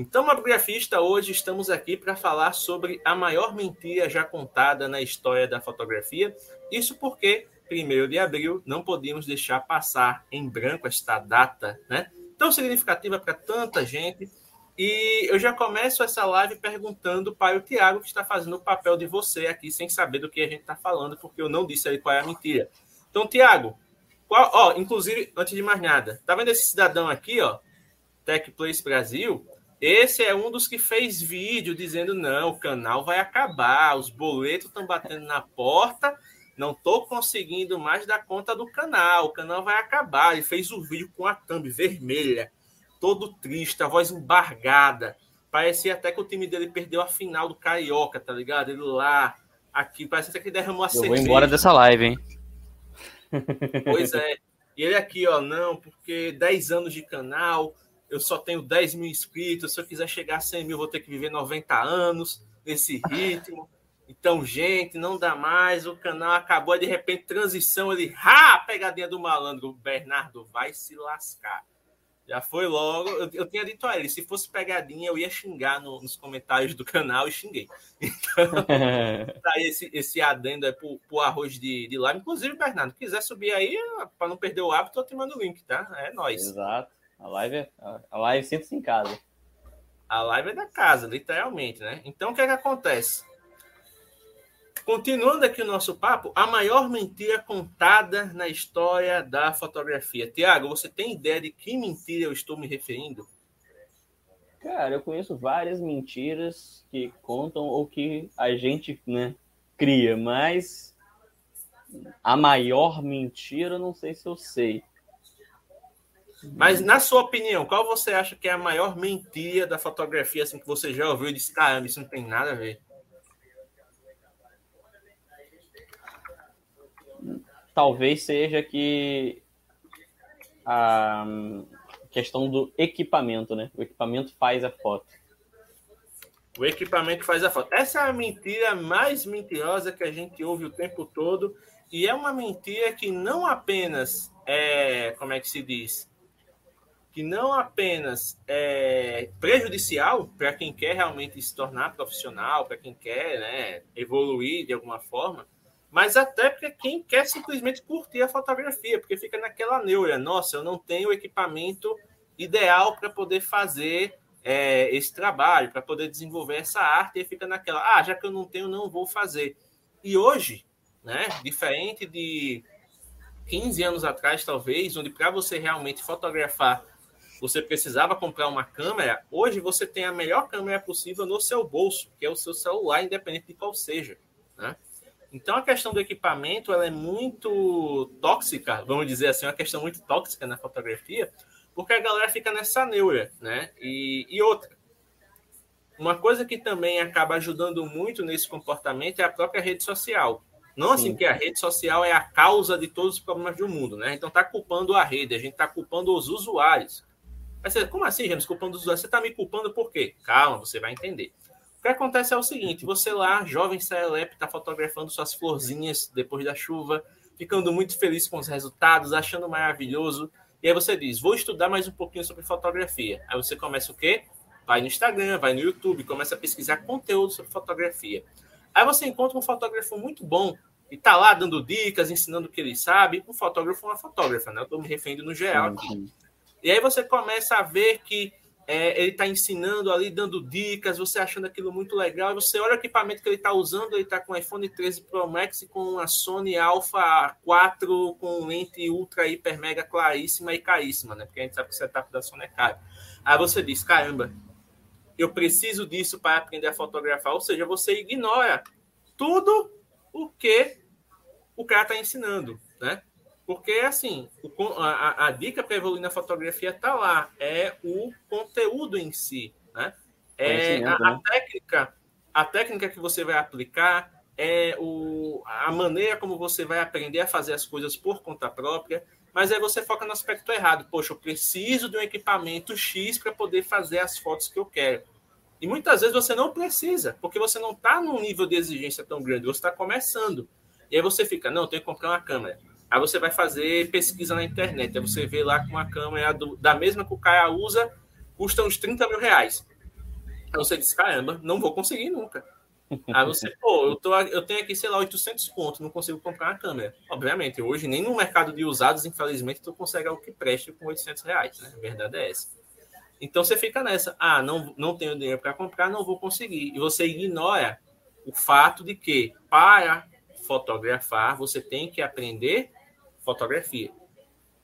Então, Mobgrafista, hoje estamos aqui para falar sobre a maior mentira já contada na história da fotografia. Isso porque 1 de abril não podíamos deixar passar em branco esta data, né? Tão significativa para tanta gente. E eu já começo essa live perguntando para o Tiago, que está fazendo o papel de você aqui, sem saber do que a gente está falando, porque eu não disse aí qual é a mentira. Então, Tiago, qual, ó, inclusive, antes de mais nada, tá vendo esse cidadão aqui, ó? Tech Place Brasil? Esse é um dos que fez vídeo dizendo: não, o canal vai acabar, os boletos estão batendo na porta, não estou conseguindo mais dar conta do canal, o canal vai acabar. Ele fez o vídeo com a thumb vermelha, todo triste, a voz embargada. Parecia até que o time dele perdeu a final do Carioca, tá ligado? Ele lá, aqui, parece até que derramou a Eu cerveja. vou embora dessa live, hein? Pois é. E ele aqui, ó, não, porque 10 anos de canal, eu só tenho 10 mil inscritos, se eu quiser chegar a 100 mil, vou ter que viver 90 anos nesse ritmo. Então, gente, não dá mais, o canal acabou, de repente, transição, ele, ha, pegadinha do malandro, Bernardo vai se lascar. Já foi logo, eu, eu tinha dito a ele, se fosse pegadinha, eu ia xingar no, nos comentários do canal e xinguei. Então, tá esse, esse adendo é pro, pro arroz de, de live. Inclusive, Bernardo, quiser subir aí, para não perder o hábito, eu te mando o link, tá? É nóis. Exato. A live, é, a live senta-se em casa. A live é da casa, literalmente, né? Então, o que é que acontece? Continuando aqui o nosso papo, a maior mentira contada na história da fotografia. Tiago, você tem ideia de que mentira eu estou me referindo? Cara, eu conheço várias mentiras que contam ou que a gente né, cria, mas a maior mentira, não sei se eu sei. Mas, na sua opinião, qual você acha que é a maior mentira da fotografia assim, que você já ouviu e disse, caramba, isso não tem nada a ver? Talvez seja que a questão do equipamento, né? O equipamento faz a foto. O equipamento faz a foto. Essa é a mentira mais mentirosa que a gente ouve o tempo todo. E é uma mentira que não apenas é, como é que se diz, que não apenas é prejudicial para quem quer realmente se tornar profissional, para quem quer né, evoluir de alguma forma, mas até para quem quer simplesmente curtir a fotografia, porque fica naquela neura, nossa, eu não tenho o equipamento ideal para poder fazer é, esse trabalho, para poder desenvolver essa arte, e fica naquela, ah, já que eu não tenho, não vou fazer. E hoje, né, diferente de 15 anos atrás, talvez, onde para você realmente fotografar você precisava comprar uma câmera, hoje você tem a melhor câmera possível no seu bolso, que é o seu celular, independente de qual seja. Né? Então a questão do equipamento ela é muito tóxica, vamos dizer assim, uma questão muito tóxica na fotografia, porque a galera fica nessa neura, né? E, e outra, uma coisa que também acaba ajudando muito nesse comportamento é a própria rede social. Não assim Sim. que a rede social é a causa de todos os problemas do mundo, né? Então tá culpando a rede, a gente tá culpando os usuários. Você, como assim, James, culpando os usuários? Você está me culpando por quê? Calma, você vai entender. O que acontece é o seguinte: você lá, jovem Celep, está fotografando suas florzinhas depois da chuva, ficando muito feliz com os resultados, achando maravilhoso. E aí você diz: vou estudar mais um pouquinho sobre fotografia. Aí você começa o quê? Vai no Instagram, vai no YouTube, começa a pesquisar conteúdo sobre fotografia. Aí você encontra um fotógrafo muito bom e tá lá dando dicas, ensinando o que ele sabe. Um fotógrafo é uma fotógrafa, né? Eu estou me referindo no geral aqui. E aí você começa a ver que é, ele está ensinando ali, dando dicas, você achando aquilo muito legal, você olha o equipamento que ele está usando, ele está com o iPhone 13 Pro Max e com a Sony Alpha 4 com lente ultra, hiper, mega claríssima e caríssima, né? Porque a gente sabe que o setup da Sony é caro. Aí você diz, caramba, eu preciso disso para aprender a fotografar, ou seja, você ignora tudo o que o cara está ensinando, né? Porque, assim, a, a dica para evoluir na fotografia está lá, é o conteúdo em si. Né? É, a, a, né? técnica, a técnica que você vai aplicar é o, a maneira como você vai aprender a fazer as coisas por conta própria, mas aí você foca no aspecto errado. Poxa, eu preciso de um equipamento X para poder fazer as fotos que eu quero. E muitas vezes você não precisa, porque você não está num nível de exigência tão grande, você está começando. E aí você fica, não, eu tenho que comprar uma câmera. Aí você vai fazer pesquisa na internet, aí você vê lá que uma câmera do, da mesma que o cara usa custa uns 30 mil reais. Aí você diz, caramba, não vou conseguir nunca. Aí você, pô, eu, tô, eu tenho aqui, sei lá, 800 pontos, não consigo comprar uma câmera. Obviamente, hoje nem no mercado de usados, infelizmente, tu consegue algo que preste com 800 reais, né? A verdade é essa. Então você fica nessa, ah, não, não tenho dinheiro para comprar, não vou conseguir. E você ignora o fato de que para fotografar você tem que aprender fotografia.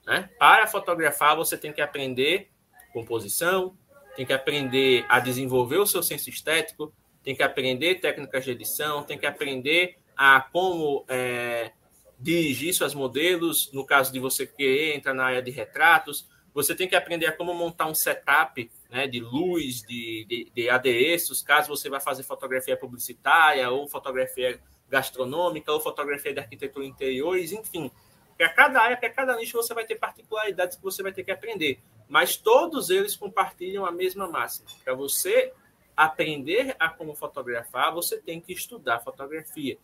Né? Para fotografar você tem que aprender composição, tem que aprender a desenvolver o seu senso estético, tem que aprender técnicas de edição, tem que aprender a como é, dirigir seus modelos, no caso de você querer entrar na área de retratos, você tem que aprender a como montar um setup né, de luz, de, de, de adereços, caso você vá fazer fotografia publicitária, ou fotografia gastronômica, ou fotografia de arquitetura interiores, enfim. Para cada área, para cada nicho, você vai ter particularidades que você vai ter que aprender. Mas todos eles compartilham a mesma máxima. Para você aprender a como fotografar, você tem que estudar fotografia.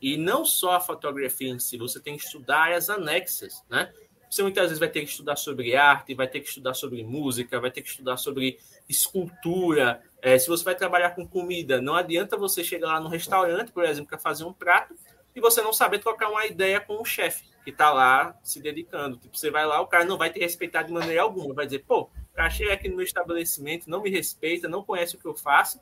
E não só a fotografia em si, você tem que estudar áreas anexas, né? Você muitas vezes vai ter que estudar sobre arte, vai ter que estudar sobre música, vai ter que estudar sobre escultura. É, se você vai trabalhar com comida, não adianta você chegar lá no restaurante, por exemplo, para fazer um prato e você não saber trocar uma ideia com o chefe que está lá se dedicando. Tipo, você vai lá, o cara não vai te respeitar de maneira alguma, vai dizer, pô, o cara chega aqui no meu estabelecimento, não me respeita, não conhece o que eu faço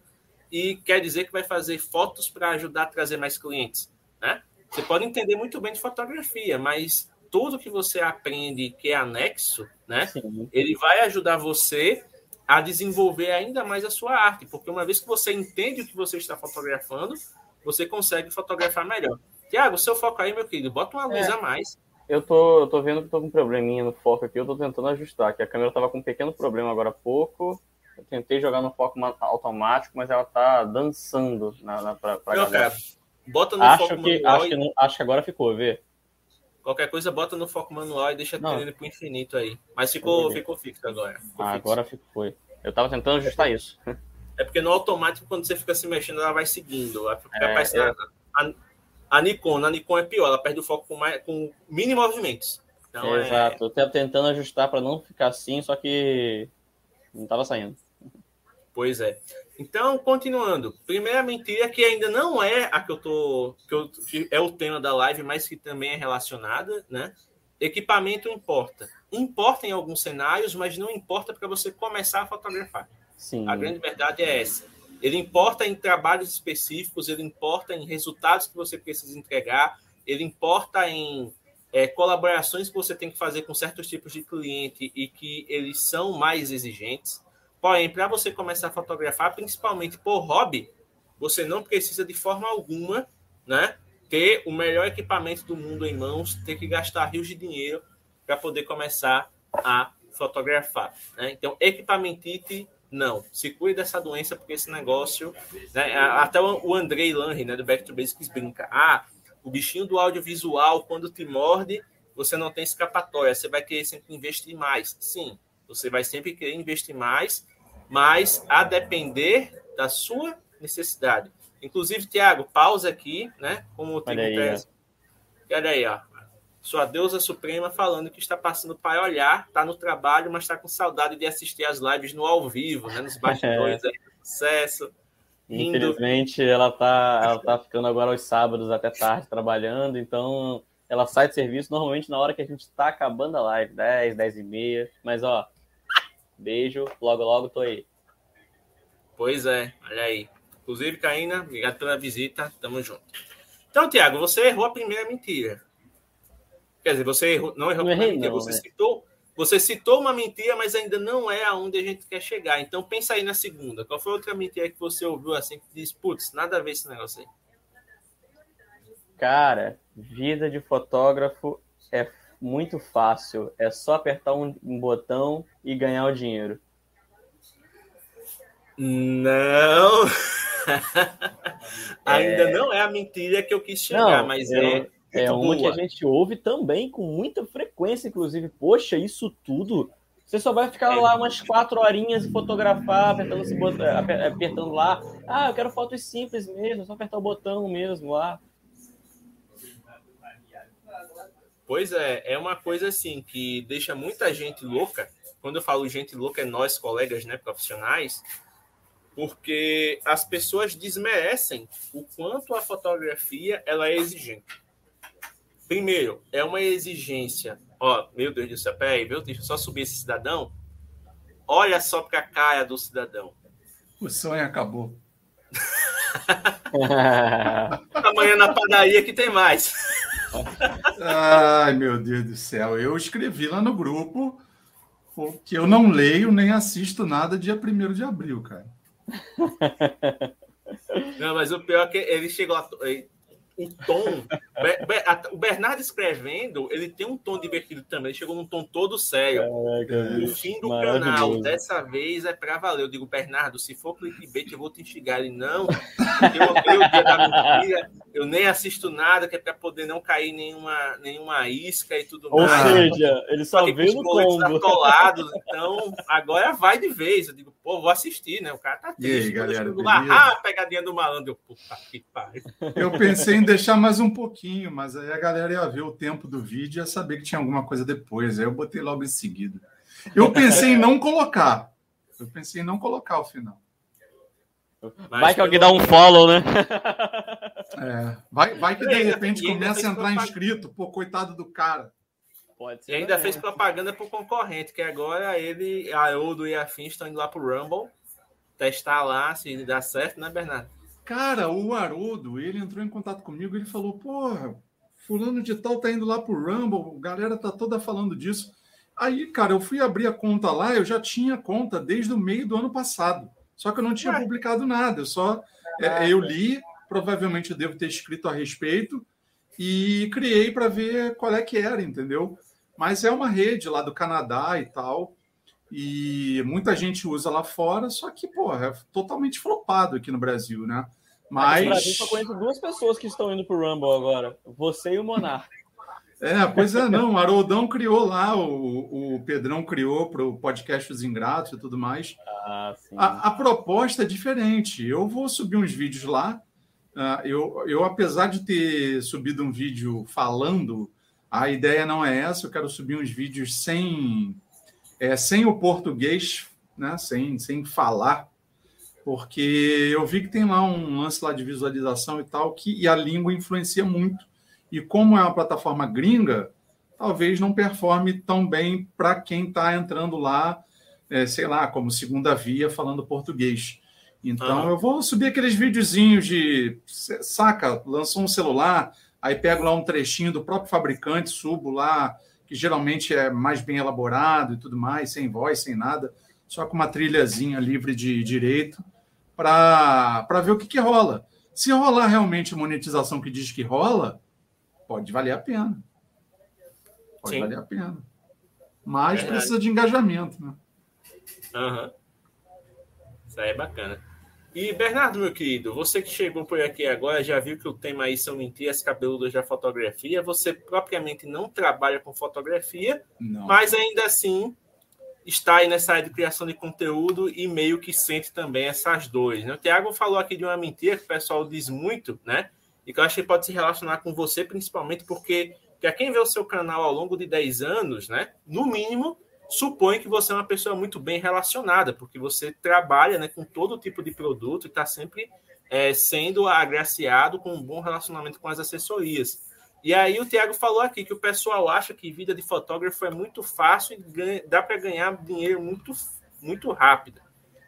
e quer dizer que vai fazer fotos para ajudar a trazer mais clientes, né? Você pode entender muito bem de fotografia, mas tudo que você aprende que é anexo, né? Sim. Ele vai ajudar você a desenvolver ainda mais a sua arte, porque uma vez que você entende o que você está fotografando, você consegue fotografar melhor. Tiago, seu foco aí, meu querido, bota uma luz é. a mais. Eu tô, eu tô vendo que tô com um probleminha no foco aqui, eu tô tentando ajustar, que a câmera tava com um pequeno problema agora há pouco. Eu tentei jogar no foco automático, mas ela tá dançando na, na, pra, pra Não, cara, bota no acho foco que, manual. Acho, e... que não, acho que agora ficou, vê. Qualquer coisa, bota no foco manual e deixa ele pro infinito aí. Mas ficou, ficou fixo agora. Ficou ah, fixo. agora foi. Eu tava tentando ajustar é isso. É porque no automático, quando você fica se mexendo, ela vai seguindo. É, eu... a, a, Nikon, a Nikon é pior, ela perde o foco com, mais, com mini movimentos. Então, é... Exato, eu tava tentando ajustar para não ficar assim, só que não tava saindo. Pois é. Então, continuando. Primeira mentira que ainda não é a que eu tô. Que, eu, que é o tema da live, mas que também é relacionada, né? Equipamento importa. Importa em alguns cenários, mas não importa para você começar a fotografar. Sim. A grande verdade é essa. Ele importa em trabalhos específicos, ele importa em resultados que você precisa entregar, ele importa em é, colaborações que você tem que fazer com certos tipos de cliente e que eles são mais exigentes. Porém, para você começar a fotografar, principalmente por hobby, você não precisa de forma alguma, né, ter o melhor equipamento do mundo em mãos, ter que gastar rios de dinheiro para poder começar a fotografar. Né? Então, equipamentite, não. Se cuide dessa doença, porque esse negócio. Né, até o Andrei Lange, né, do Back to Basics, brinca. Ah, o bichinho do audiovisual, quando te morde, você não tem escapatória, você vai querer sempre investir mais. Sim, você vai sempre querer investir mais, mas a depender da sua necessidade. Inclusive, Tiago, pausa aqui, né? Como tem Olha aí, Olha aí, ó. Sua deusa suprema falando que está passando para olhar, está no trabalho, mas está com saudade de assistir as lives no ao vivo, né? Nos bastidores, é. aí, sucesso. Infelizmente, ela está ela tá ficando agora aos sábados até tarde trabalhando, então ela sai de serviço normalmente na hora que a gente está acabando a live, 10, 10 e meia. Mas, ó, Beijo, logo, logo tô aí. Pois é, olha aí. Inclusive, Caína, obrigado pela visita, tamo junto. Então, Tiago, você errou a primeira mentira. Quer dizer, você errou, não errou não primeira mentira, não, você, né? citou, você citou uma mentira, mas ainda não é aonde a gente quer chegar. Então, pensa aí na segunda. Qual foi a outra mentira que você ouviu assim, que diz, putz, nada a ver esse negócio aí? Cara, vida de fotógrafo é muito fácil. É só apertar um, um botão e ganhar o dinheiro. Não. Ainda é... não é a mentira que eu quis chegar, não, mas é. É, é uma que a gente ouve também com muita frequência, inclusive. Poxa, isso tudo. Você só vai ficar é. lá umas quatro horinhas e fotografar, apertando, esse botão, apertando lá. Ah, eu quero fotos simples mesmo, só apertar o botão mesmo lá. Pois é, é uma coisa assim que deixa muita gente louca. Quando eu falo gente louca, é nós, colegas né, profissionais, porque as pessoas desmerecem o quanto a fotografia ela é exigente. Primeiro, é uma exigência. Ó, meu Deus do céu, peraí, meu, deixa eu só subir esse cidadão. Olha só para a cara do cidadão. O sonho acabou. Amanhã na padaria que tem mais. Ai, meu Deus do céu. Eu escrevi lá no grupo que eu não leio nem assisto nada dia 1 de abril, cara. Não, mas o pior é que ele chegou a, o tom. o Bernardo escrevendo, ele tem um tom divertido também. Ele chegou num tom todo sério. o fim do canal, dessa vez é para valer. Eu digo, Bernardo, se for clickbait, eu vou te instigar. Ele, não, eu odeio o dia da mentira, eu nem assisto nada, que é para poder não cair nenhuma, nenhuma isca e tudo Ou mais. Ou seja, ele só veio no combo. Atolados, então, agora vai de vez. Eu digo, pô, vou assistir, né? O cara tá triste. E aí, galera, lá, ah, pegadinha do malandro. Eu, puta que pariu. Eu pensei em deixar mais um pouquinho, mas aí a galera ia ver o tempo do vídeo e ia saber que tinha alguma coisa depois. Aí eu botei logo em seguida. Eu pensei em não colocar. Eu pensei em não colocar o final. Mas vai que alguém dá um follow, né? É, vai, vai que de repente começa a entrar inscrito. Pô, coitado do cara. Pode ser. E ainda fez propaganda para o concorrente, que agora ele, a Odo e a Fim estão indo lá para o Rumble testar lá se dá certo, né, Bernardo? Cara, o Haroldo, ele entrou em contato comigo, ele falou, porra, fulano de tal tá indo lá pro Rumble, a galera tá toda falando disso. Aí, cara, eu fui abrir a conta lá, eu já tinha conta desde o meio do ano passado. Só que eu não tinha Ué. publicado nada, eu só é, eu li, provavelmente eu devo ter escrito a respeito e criei para ver qual é que era, entendeu? Mas é uma rede lá do Canadá e tal. E muita gente usa lá fora, só que, pô, é totalmente flopado aqui no Brasil, né? Mas. No Brasil só conheço duas pessoas que estão indo pro Rumble agora: você e o Monarca. É, pois é, não. O Haroldão criou lá, o, o Pedrão criou para o podcast Os Ingratos e tudo mais. Ah, a, a, proposta é diferente. Eu vou subir uns vídeos lá. Uh, eu, eu, apesar de ter subido um vídeo falando, a ideia não é essa. Eu quero subir uns vídeos sem é, sem o português, né, sem, sem falar, porque eu vi que tem lá um lance lá de visualização e tal, que, e a língua influencia muito. E como é uma plataforma gringa, talvez não performe tão bem para quem está entrando lá, é, sei lá, como segunda via falando português. Então eu vou subir aqueles videozinhos de saca, lançou um celular, aí pego lá um trechinho do próprio fabricante, subo lá que geralmente é mais bem elaborado e tudo mais, sem voz, sem nada, só com uma trilhazinha livre de direito, para ver o que, que rola. Se rolar realmente a monetização que diz que rola, pode valer a pena. Pode Sim. valer a pena. Mas é precisa de engajamento, né? Uhum. Isso aí é bacana. E, Bernardo, meu querido, você que chegou por aqui agora, já viu que o tema aí são mentiras cabeludas da fotografia. Você propriamente não trabalha com fotografia, não. mas ainda assim está aí nessa área de criação de conteúdo e meio que sente também essas dores. Né? O Tiago falou aqui de uma mentira que o pessoal diz muito, né? E que eu acho que pode se relacionar com você, principalmente porque, para quem vê o seu canal ao longo de 10 anos, né? No mínimo, supõe que você é uma pessoa muito bem relacionada, porque você trabalha né, com todo tipo de produto e está sempre é, sendo agraciado com um bom relacionamento com as assessorias. E aí o Tiago falou aqui que o pessoal acha que vida de fotógrafo é muito fácil e ganha, dá para ganhar dinheiro muito, muito rápido.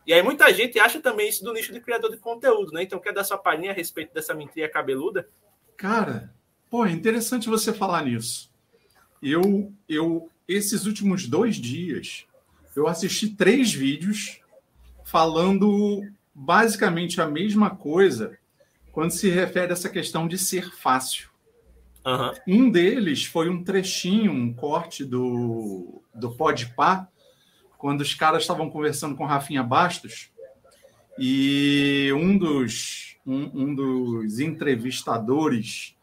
E aí muita gente acha também isso do nicho de criador de conteúdo, né? Então quer dar sua palhinha a respeito dessa mentira cabeluda? Cara, pô, é interessante você falar nisso. Eu, eu esses últimos dois dias, eu assisti três vídeos falando basicamente a mesma coisa quando se refere a essa questão de ser fácil. Uhum. Um deles foi um trechinho, um corte do, do Podpah, quando os caras estavam conversando com Rafinha Bastos, E um dos, um, um dos entrevistadores,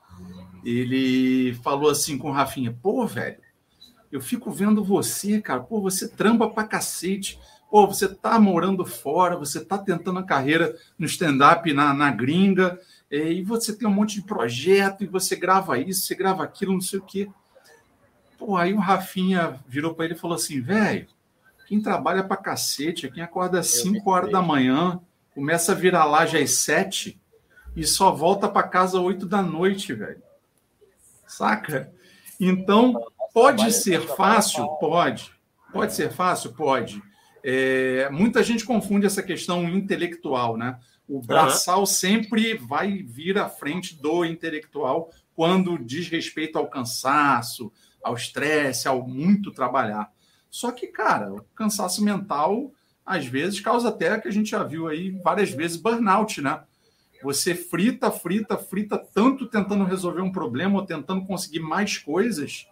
ele falou assim com o Rafinha, pô, velho, eu fico vendo você, cara, pô, você trampa pra cacete, pô, você tá morando fora, você tá tentando a carreira no stand-up na, na gringa, e você tem um monte de projeto, e você grava isso, você grava aquilo, não sei o quê. Pô, aí o Rafinha virou para ele e falou assim, velho, quem trabalha pra cacete, quem acorda às 5 horas da manhã, começa a virar lá já às 7 e só volta para casa às 8 da noite, velho. Saca? Então, pode ser fácil? Pode. Pode ser fácil? Pode. É, muita gente confunde essa questão intelectual, né? O braçal uhum. sempre vai vir à frente do intelectual quando diz respeito ao cansaço, ao estresse, ao muito trabalhar. Só que, cara, o cansaço mental, às vezes, causa até que a gente já viu aí várias vezes burnout, né? Você frita, frita, frita tanto tentando resolver um problema ou tentando conseguir mais coisas,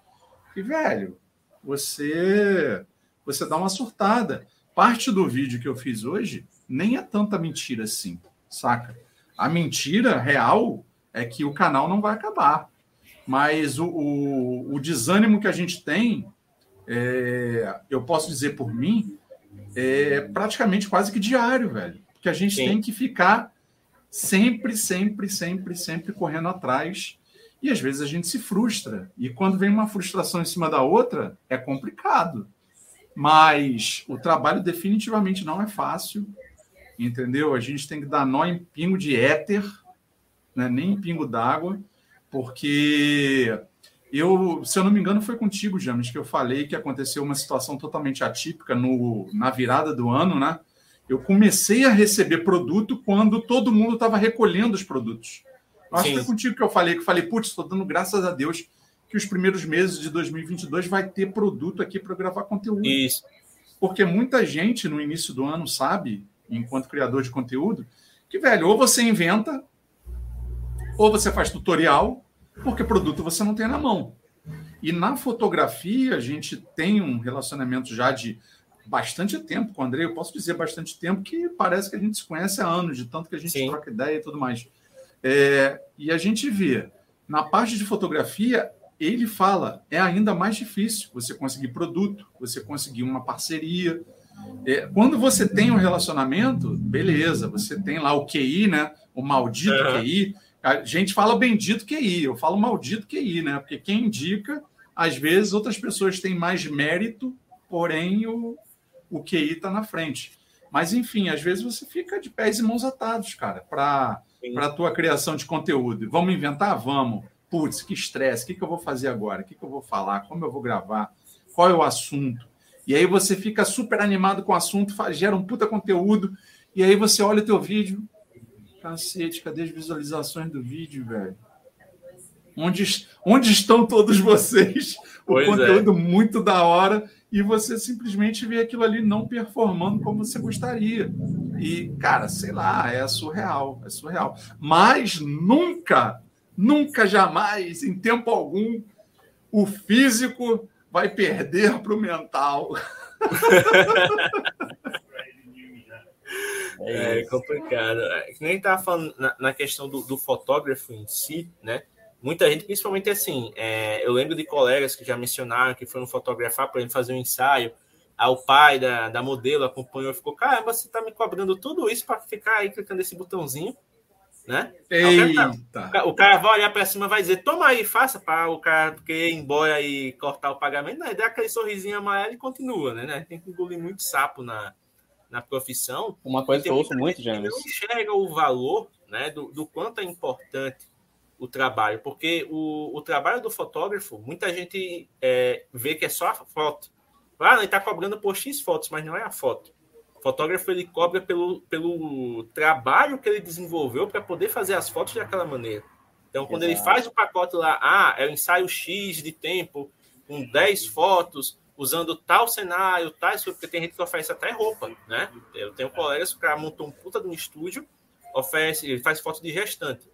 velho, você você dá uma surtada. Parte do vídeo que eu fiz hoje nem é tanta mentira assim, saca? A mentira real é que o canal não vai acabar. Mas o, o, o desânimo que a gente tem é, eu posso dizer por mim, é praticamente quase que diário, velho. Porque a gente Sim. tem que ficar sempre, sempre, sempre, sempre correndo atrás. E às vezes a gente se frustra. E quando vem uma frustração em cima da outra, é complicado. Mas o trabalho definitivamente não é fácil, entendeu? A gente tem que dar nó em pingo de éter, né? nem em pingo d'água, porque eu, se eu não me engano, foi contigo, James, que eu falei que aconteceu uma situação totalmente atípica no, na virada do ano, né? Eu comecei a receber produto quando todo mundo estava recolhendo os produtos. Acho que foi contigo que eu falei, que eu falei, putz, estou dando graças a Deus que os primeiros meses de 2022 vai ter produto aqui para gravar conteúdo. Isso. Porque muita gente no início do ano sabe, enquanto criador de conteúdo, que, velho, ou você inventa, ou você faz tutorial, porque produto você não tem na mão. E na fotografia, a gente tem um relacionamento já de bastante tempo com o André. Eu posso dizer bastante tempo que parece que a gente se conhece há anos, de tanto que a gente Sim. troca ideia e tudo mais. É, e a gente vê, na parte de fotografia, ele fala, é ainda mais difícil você conseguir produto, você conseguir uma parceria. É, quando você tem um relacionamento, beleza, você tem lá o QI, né? O maldito uhum. QI, a gente fala bendito QI, eu falo maldito QI, né? Porque quem indica, às vezes, outras pessoas têm mais mérito, porém o, o QI está na frente. Mas, enfim, às vezes você fica de pés e mãos atados, cara, para a tua criação de conteúdo. Vamos inventar? Vamos. Putz, que estresse, o que, que eu vou fazer agora? O que, que eu vou falar? Como eu vou gravar? Qual é o assunto? E aí você fica super animado com o assunto, faz, gera um puta conteúdo, e aí você olha o teu vídeo, Cacete, cadê as visualizações do vídeo, velho? Onde, onde estão todos vocês? O pois é. conteúdo é. muito da hora e você simplesmente vê aquilo ali não performando como você gostaria. E, cara, sei lá, é surreal, é surreal. Mas nunca, nunca, jamais, em tempo algum, o físico vai perder para o mental. É, é complicado. Nem estava falando na, na questão do, do, fotógrafo em si, né? Muita gente, principalmente assim, é, eu lembro de colegas que já mencionaram que foram fotografar para ele fazer um ensaio. Aí o pai da, da modelo acompanhou e ficou: Cara, você está me cobrando tudo isso para ficar aí clicando nesse botãozinho, né? Eita. O cara, o cara vai olhar para cima e vai dizer: Toma aí, faça para o cara querer ir embora e cortar o pagamento. Não, dá aquele sorrisinho amarelo e continua, né? Tem que engolir muito sapo na, na profissão. Uma coisa que eu ouço muito, James. Não enxerga o valor né, do, do quanto é importante o trabalho, porque o, o trabalho do fotógrafo, muita gente é, vê que é só a foto. Ah, ele está cobrando por X fotos, mas não é a foto. O fotógrafo ele cobra pelo, pelo trabalho que ele desenvolveu para poder fazer as fotos daquela maneira. Então, quando Exato. ele faz o pacote lá, ah, é o ensaio X de tempo, com 10 fotos, usando tal cenário, tal, porque tem gente que oferece até roupa, né? Eu tenho colegas que montou um puta de um estúdio, oferece, ele faz foto de gestante.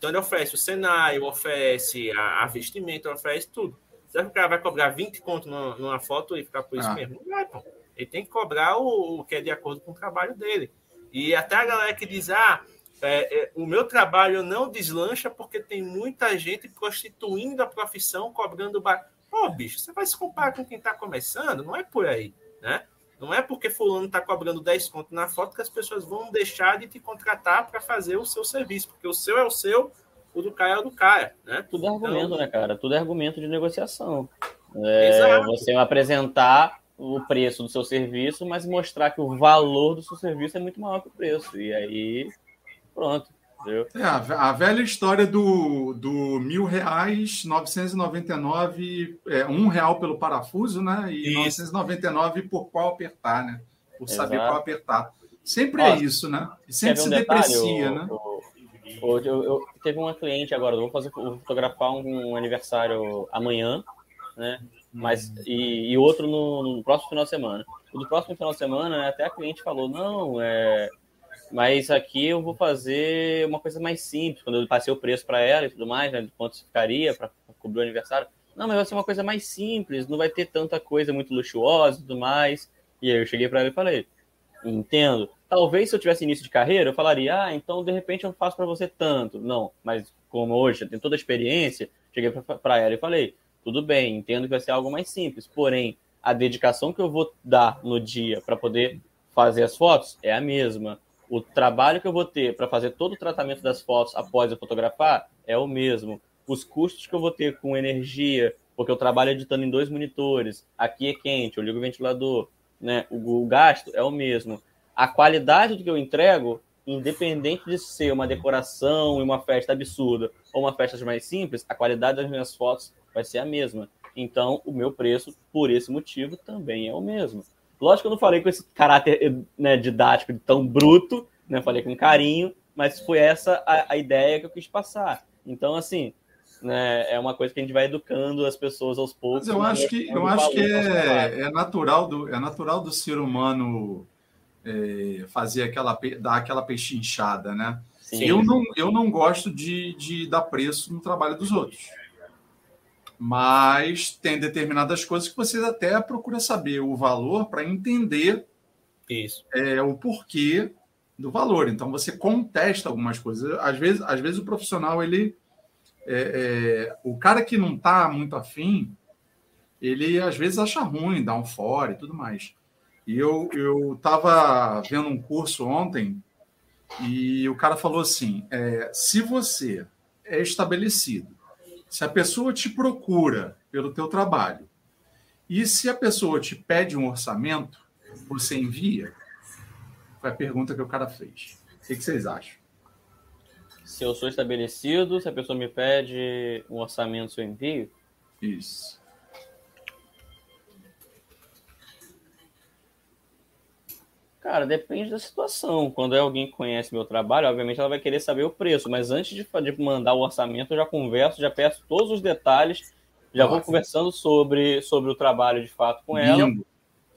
Então ele oferece o cenário, oferece a, a vestimenta, oferece tudo. Será que o cara vai cobrar 20 conto numa, numa foto e ficar por isso ah. mesmo? Não vai, pô. Ele tem que cobrar o, o, que é de acordo com o trabalho dele. E até a galera que diz, ah, é, é, o meu trabalho não deslancha porque tem muita gente prostituindo a profissão, cobrando... Bar... Pô, bicho, você vai se comparar com quem está começando? Não é por aí, né? Não é porque fulano está cobrando 10 contos na foto que as pessoas vão deixar de te contratar para fazer o seu serviço, porque o seu é o seu, o do cara é o do cara, né? Tudo é argumento, então, né, cara? Tudo é argumento de negociação. É, você apresentar o preço do seu serviço, mas mostrar que o valor do seu serviço é muito maior que o preço. E aí, pronto. É, a velha história do, do mil reais, 999, é, um real pelo parafuso, né? E isso. 999 por qual apertar, né? Por Exato. saber qual apertar. Sempre é isso, né? E sempre um se detalhe, deprecia, o, né? O, eu, eu, teve uma cliente agora, eu vou fazer vou fotografar um, um aniversário amanhã, né? Mas, e, e outro no, no, próximo final de semana. O do próximo final de semana, até a cliente falou, não, é, mas aqui eu vou fazer uma coisa mais simples, quando eu passei o preço para ela e tudo mais, né, quanto ficaria para cobrir o aniversário. Não, mas vai ser uma coisa mais simples, não vai ter tanta coisa muito luxuosa e tudo mais. E aí eu cheguei para ela e falei: entendo. Talvez se eu tivesse início de carreira, eu falaria: ah, então de repente eu faço para você tanto. Não, mas como hoje eu tenho toda a experiência, cheguei para ela e falei: tudo bem, entendo que vai ser algo mais simples, porém a dedicação que eu vou dar no dia para poder fazer as fotos é a mesma o trabalho que eu vou ter para fazer todo o tratamento das fotos após eu fotografar é o mesmo. Os custos que eu vou ter com energia, porque eu trabalho editando em dois monitores, aqui é quente, eu ligo o ventilador, né? O, o gasto é o mesmo. A qualidade do que eu entrego, independente de ser uma decoração e uma festa absurda ou uma festa mais simples, a qualidade das minhas fotos vai ser a mesma. Então, o meu preço, por esse motivo, também é o mesmo. Lógico que eu não falei com esse caráter né, didático tão bruto, né? Falei com carinho, mas foi essa a, a ideia que eu quis passar. Então, assim, né, é uma coisa que a gente vai educando as pessoas aos poucos. Mas eu acho que, eu acho que é, é, natural do, é natural do ser humano é, fazer aquela, dar aquela pechinchada, né? Sim. Eu não, eu não gosto de, de dar preço no trabalho dos outros mas tem determinadas coisas que você até procura saber o valor para entender isso é o porquê do valor. Então você contesta algumas coisas. Às vezes, às vezes o profissional ele é, é, o cara que não está muito afim, ele às vezes acha ruim, dá um fora e tudo mais. E eu eu estava vendo um curso ontem e o cara falou assim: é, se você é estabelecido se a pessoa te procura pelo teu trabalho e se a pessoa te pede um orçamento, você envia? Foi a pergunta que o cara fez. O que vocês acham? Se eu sou estabelecido, se a pessoa me pede um orçamento, eu envio? Isso. Cara, depende da situação. Quando é alguém que conhece meu trabalho, obviamente ela vai querer saber o preço, mas antes de, de mandar o orçamento, eu já converso, já peço todos os detalhes, já Nossa. vou conversando sobre, sobre o trabalho de fato com ela,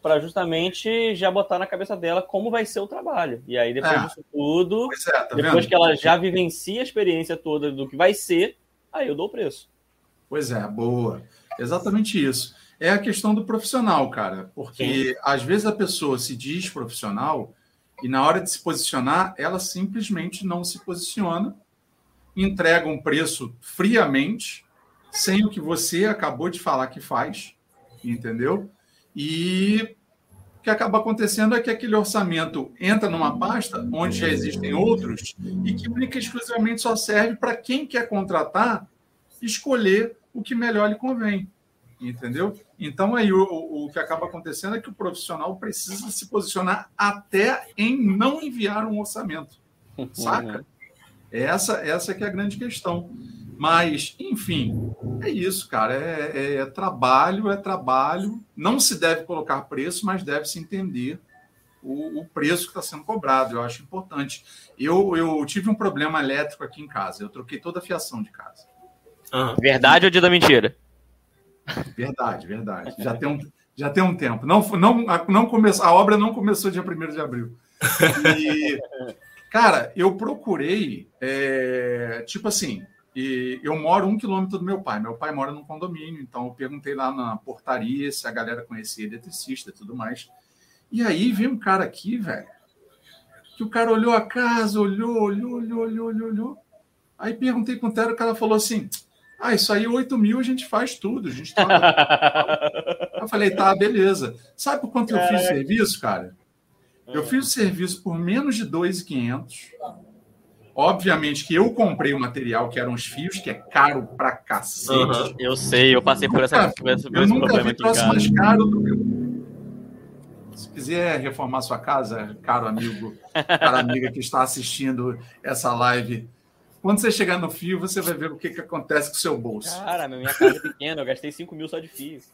para justamente já botar na cabeça dela como vai ser o trabalho. E aí, depois é. disso tudo, é, tá depois vendo? que ela já vivencia a experiência toda do que vai ser, aí eu dou o preço. Pois é, boa. Exatamente isso é a questão do profissional, cara. Porque Sim. às vezes a pessoa se diz profissional e na hora de se posicionar, ela simplesmente não se posiciona, entrega um preço friamente, sem o que você acabou de falar que faz, entendeu? E o que acaba acontecendo é que aquele orçamento entra numa pasta onde já existem outros e que única e exclusivamente só serve para quem quer contratar escolher o que melhor lhe convém entendeu? Então aí o, o, que acaba acontecendo é que o profissional precisa se posicionar até em não enviar um orçamento, saca? Essa essa que é a grande questão. Mas, enfim, é isso, cara. É, é, é trabalho, é trabalho. Não se deve colocar preço, mas deve se entender o, o preço que está sendo cobrado. Eu acho importante. Eu, eu tive um problema elétrico aqui em casa. Eu troquei toda a fiação de casa. Uhum. Verdade ou dia da mentira? Verdade, verdade. Já tem um, já tem um tempo. Não, não, não começou, a obra não começou dia 1 de abril. E, cara, eu procurei, é, tipo assim, e eu moro um quilômetro do meu pai. Meu pai mora num condomínio, então eu perguntei lá na portaria se a galera conhecia eletricista e tudo mais. E aí veio um cara aqui, velho, que o cara olhou a casa, olhou, olhou, olhou, olhou, olhou, olhou. Aí perguntei com o Tero, o cara falou assim: Ah, isso aí 8 mil a gente faz tudo. A gente eu falei, tá, beleza. Sabe por quanto Caraca. eu fiz o serviço, cara? Eu ah. fiz o serviço por menos de 2,500. Obviamente que eu comprei o material, que eram os fios, que é caro pra cacete. Uhum, eu sei, eu passei por essa, nunca, esse, eu nunca vi troço mais caro do que. Se quiser reformar sua casa, caro amigo, cara amiga que está assistindo essa live, quando você chegar no fio, você vai ver o que, que acontece com o seu bolso. Cara, minha casa é pequena, eu gastei 5 mil só de fios.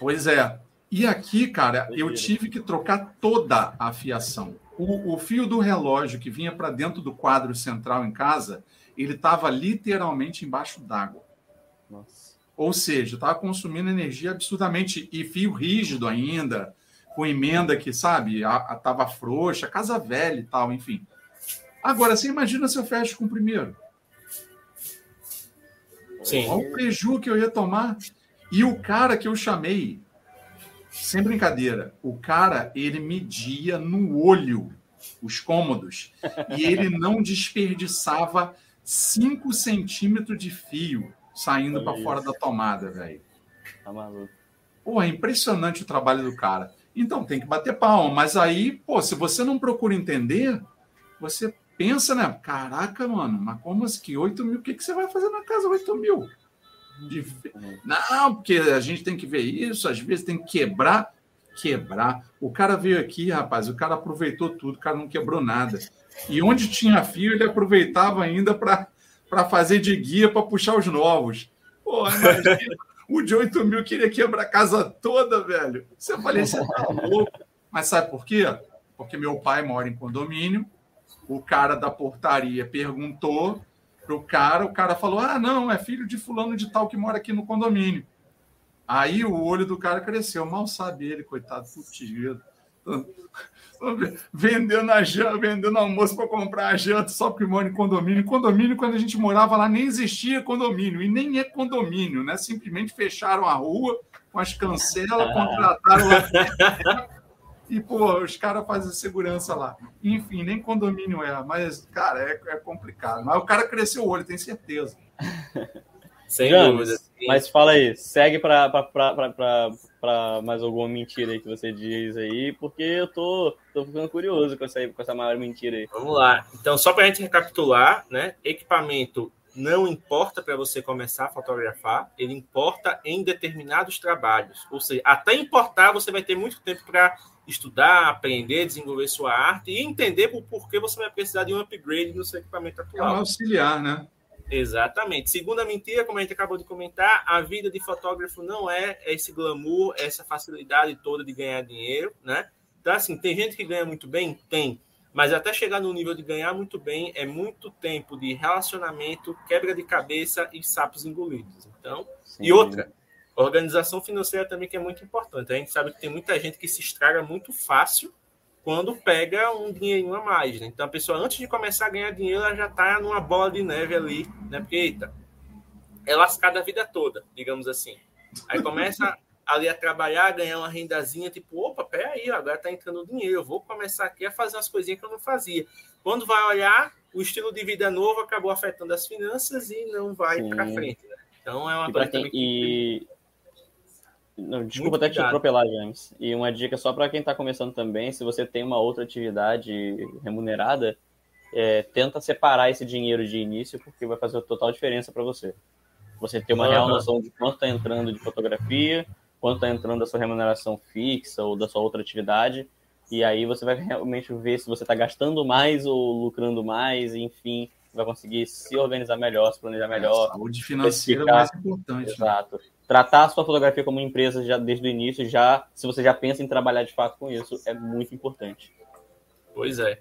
Pois é. E aqui, cara, eu tive que trocar toda a fiação. O, o fio do relógio que vinha para dentro do quadro central em casa, ele estava literalmente embaixo d'água. Ou seja, estava consumindo energia absurdamente. E fio rígido ainda, com emenda que, sabe, estava frouxa, casa velha e tal, enfim. Agora, você imagina se eu fecho com o primeiro? Sim. Olha o prejuízo que eu ia tomar. E o cara que eu chamei, sem brincadeira, o cara, ele media no olho os cômodos e ele não desperdiçava 5 centímetros de fio saindo para fora da tomada, velho. Tá maluco. Pô, é impressionante o trabalho do cara. Então tem que bater palma, mas aí, pô, se você não procura entender, você pensa, né? Caraca, mano, mas como assim? Que 8 mil? O que, que você vai fazer na casa 8 mil? De... Não, porque a gente tem que ver isso, às vezes tem que quebrar. Quebrar. O cara veio aqui, rapaz, o cara aproveitou tudo, o cara não quebrou nada. E onde tinha fio, ele aproveitava ainda para fazer de guia para puxar os novos. Pô, imagina, o de 8 mil queria quebrar a casa toda, velho. Você falei, você tá louco. Mas sabe por quê? Porque meu pai mora em condomínio, o cara da portaria perguntou pro cara, o cara falou: Ah, não, é filho de fulano de tal que mora aqui no condomínio. Aí o olho do cara cresceu, mal sabe ele, coitado, fudido. Vendendo a janta, vendendo almoço para comprar a janta só porque mora em condomínio. Condomínio, quando a gente morava lá, nem existia condomínio, e nem é condomínio, né? Simplesmente fecharam a rua com as cancelas, contrataram e, pô, os caras fazem segurança lá. Enfim, nem condomínio é, mas, cara, é, é complicado. Mas o cara cresceu o olho, tenho certeza. Sem dúvida. Mas fala aí, segue para mais alguma mentira aí que você diz aí, porque eu tô, tô ficando curioso com essa, com essa maior mentira aí. Vamos lá. Então, só para a gente recapitular, né? Equipamento não importa para você começar a fotografar, ele importa em determinados trabalhos. Ou seja, até importar, você vai ter muito tempo para estudar, aprender, desenvolver sua arte e entender por porquê você vai precisar de um upgrade no seu equipamento atual. É um auxiliar, né? Exatamente. Segunda mentira, como a gente acabou de comentar, a vida de fotógrafo não é esse glamour, essa facilidade toda de ganhar dinheiro, né? Então, assim, tem gente que ganha muito bem? Tem. Mas até chegar no nível de ganhar muito bem, é muito tempo de relacionamento, quebra de cabeça e sapos engolidos. Então, Sim. e outra, Organização financeira também que é muito importante. A gente sabe que tem muita gente que se estraga muito fácil quando pega um dinheirinho a mais. Né? Então a pessoa, antes de começar a ganhar dinheiro, ela já está numa bola de neve ali, né? Porque, eita, é lascada a vida toda, digamos assim. Aí começa ali a trabalhar, ganhar uma rendazinha, tipo, opa, peraí, agora está entrando dinheiro, eu vou começar aqui a fazer umas coisinhas que eu não fazia. Quando vai olhar, o estilo de vida novo acabou afetando as finanças e não vai para frente. Né? Então é uma coisa quem, e, não, desculpa até te atropelar, James. E uma dica só para quem está começando também: se você tem uma outra atividade remunerada, é, tenta separar esse dinheiro de início, porque vai fazer total diferença para você. Você ter uma uhum. real noção de quanto está entrando de fotografia, quanto está entrando da sua remuneração fixa ou da sua outra atividade, e aí você vai realmente ver se você está gastando mais ou lucrando mais, enfim, vai conseguir se organizar melhor, se planejar melhor. A saúde financeira é mais importante. Né? Exato. Né? tratar a sua fotografia como empresa já desde o início, já se você já pensa em trabalhar de fato com isso, é muito importante. Pois é.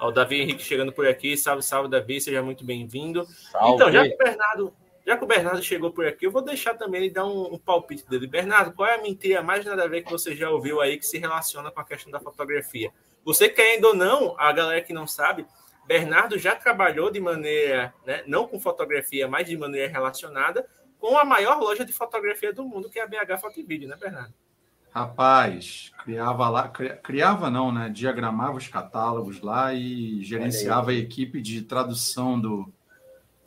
Ó, o Davi Henrique chegando por aqui. Salve, salve, Davi, seja muito bem-vindo. Então, já que o Bernardo, já que o Bernardo chegou por aqui, eu vou deixar também ele dar um, um, palpite dele. Bernardo, qual é a mentira mais nada a ver que você já ouviu aí que se relaciona com a questão da fotografia? Você querendo ou não, a galera que não sabe, Bernardo já trabalhou de maneira, né, não com fotografia, mas de maneira relacionada com a maior loja de fotografia do mundo, que é a BH Foto e Vídeo, né, Bernardo? Rapaz, criava lá, criava não, né? Diagramava os catálogos lá e gerenciava a equipe de tradução do,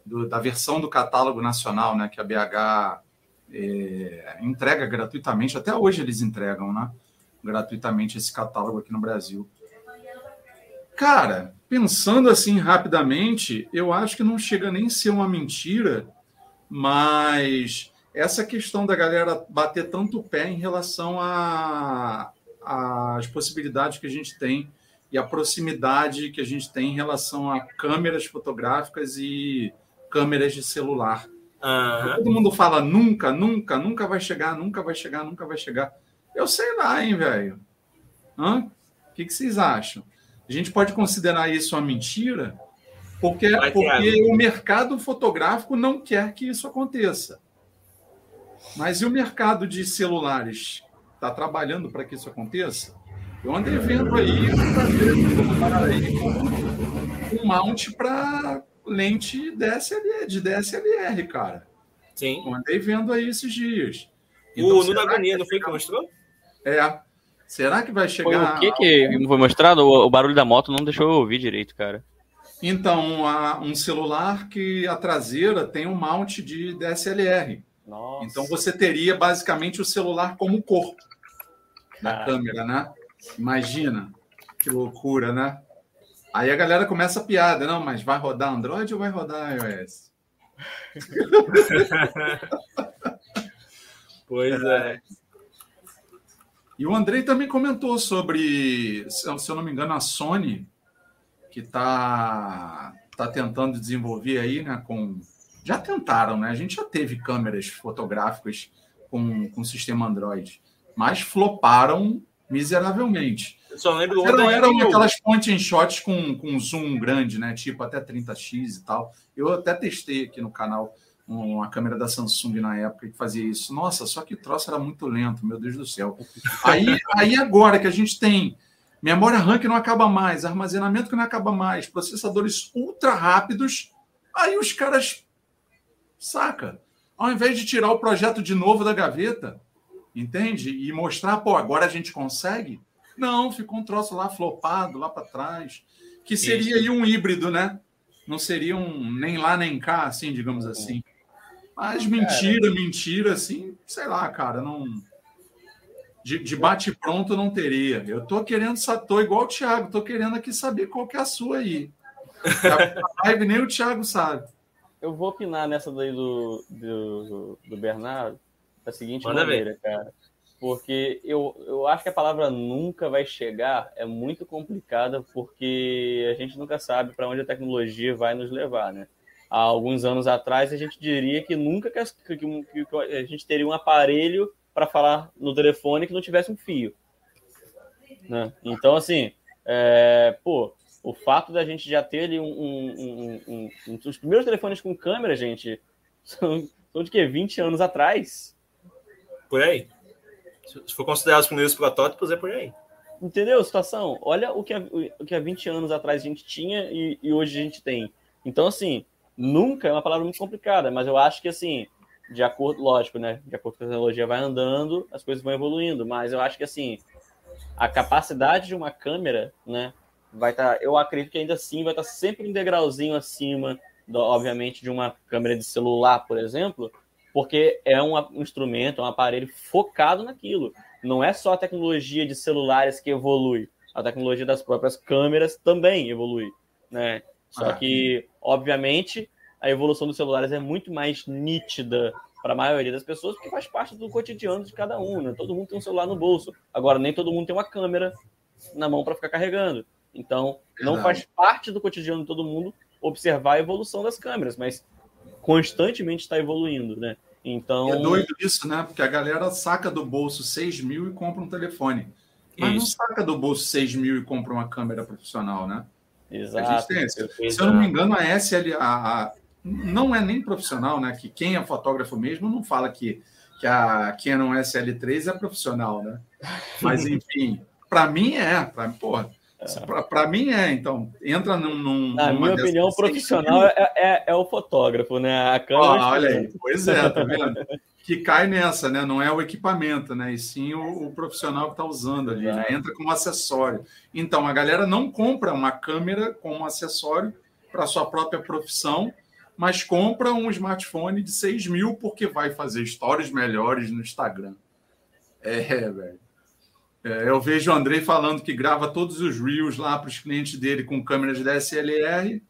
do, da versão do catálogo nacional, né? Que a BH é, entrega gratuitamente. Até hoje eles entregam, né? Gratuitamente esse catálogo aqui no Brasil. Cara, pensando assim rapidamente, eu acho que não chega nem a ser uma mentira, mas essa questão da galera bater tanto o pé em relação às possibilidades que a gente tem e a proximidade que a gente tem em relação a câmeras fotográficas e câmeras de celular. Uhum. Todo mundo fala nunca, nunca, nunca vai chegar, nunca vai chegar, nunca vai chegar. Eu sei lá, hein, velho. O que, que vocês acham? A gente pode considerar isso uma mentira, porque, porque o mercado fotográfico não quer que isso aconteça. Mas e o mercado de celulares está trabalhando para que isso aconteça? Eu andei vendo aí, um mount para lente DSLR, de DSLR, cara. Sim. Eu andei vendo aí esses dias. Então, o Nuno Agonia não foi que mostrou? É. Será que vai chegar. Foi o que, que foi mostrado? O, barulho da moto não deixou eu ouvir direito, cara. Então, um celular que a traseira tem um mount de DSLR. Nossa. Então você teria basicamente o celular como corpo da câmera, né? Imagina que loucura, né? Aí a galera começa a piada, não, mas vai rodar Android ou vai rodar iOS? pois é. E o Andrei também comentou sobre, se eu não me engano, a Sony, que está tá tentando desenvolver aí, né, com já tentaram, né? A gente já teve câmeras fotográficas com, com sistema Android, mas floparam miseravelmente. Eu só lembro eram, eram aquelas point and shots com, com zoom grande, né? Tipo até 30x e tal. Eu até testei aqui no canal uma câmera da Samsung na época que fazia isso. Nossa, só que o troço era muito lento, meu Deus do céu. Aí, aí agora que a gente tem memória RAM que não acaba mais, armazenamento que não acaba mais, processadores ultra rápidos, aí os caras Saca? Ao invés de tirar o projeto de novo da gaveta, entende? E mostrar, pô, agora a gente consegue. Não, ficou um troço lá flopado, lá para trás. Que seria aí um híbrido, né? Não seria um nem lá nem cá, assim, digamos assim. Mas mentira, mentira, assim, sei lá, cara, não. De, de bate pronto não teria. Eu tô querendo, tô igual o Thiago, tô querendo aqui saber qual que é a sua aí. A live nem o Thiago sabe eu vou opinar nessa daí do, do, do Bernardo da seguinte Manda maneira, ver. cara. Porque eu, eu acho que a palavra nunca vai chegar é muito complicada, porque a gente nunca sabe para onde a tecnologia vai nos levar, né? Há alguns anos atrás, a gente diria que nunca que, que, que a gente teria um aparelho para falar no telefone que não tivesse um fio. Né? Então, assim, é, pô, o fato da gente já ter ali um, um, um, um, Os primeiros telefones com câmera, gente, são, são de que? 20 anos atrás? Por aí. Se for considerar os primeiros protótipos, é por aí. Entendeu a situação? Olha o que, há, o que há 20 anos atrás a gente tinha e, e hoje a gente tem. Então, assim, nunca é uma palavra muito complicada, mas eu acho que, assim, de acordo, lógico, né? De acordo com a tecnologia vai andando, as coisas vão evoluindo, mas eu acho que, assim, a capacidade de uma câmera, né? vai estar, tá, eu acredito que ainda assim vai estar tá sempre um degrauzinho acima, do, obviamente, de uma câmera de celular, por exemplo, porque é um instrumento, um aparelho focado naquilo. Não é só a tecnologia de celulares que evolui, a tecnologia das próprias câmeras também evolui, né? Só ah, que, obviamente, a evolução dos celulares é muito mais nítida para a maioria das pessoas, porque faz parte do cotidiano de cada um, né? Todo mundo tem um celular no bolso. Agora, nem todo mundo tem uma câmera na mão para ficar carregando. Então, não faz parte do cotidiano de todo mundo observar a evolução das câmeras, mas constantemente está evoluindo, né? Então. É doido isso, né? Porque a galera saca do bolso 6 mil e compra um telefone. Mas isso. não saca do bolso 6 mil e compra uma câmera profissional, né? Exato. A gente tem esse. Se eu não me engano, a SLA a, não é nem profissional, né? Que quem é fotógrafo mesmo não fala que, que a Canon SL3 é profissional, né? Mas, enfim, para mim é. Pra, porra, Para mim é, então, entra num. num Na minha opinião, o profissional é, é, é, o fotógrafo, né? A câmera. Ah, olha aí, pois é, tá vendo? que cai nessa, né? Não é o equipamento, né? E sim o, o profissional que está usando ali, né? Entra como acessório. Então, a galera não compra uma câmera como acessório para sua própria profissão, mas compra um smartphone de 6 mil porque vai fazer stories melhores no Instagram. É, velho. É, eu vejo o Andrei falando que grava todos os Reels lá para os clientes dele com câmeras DSLR,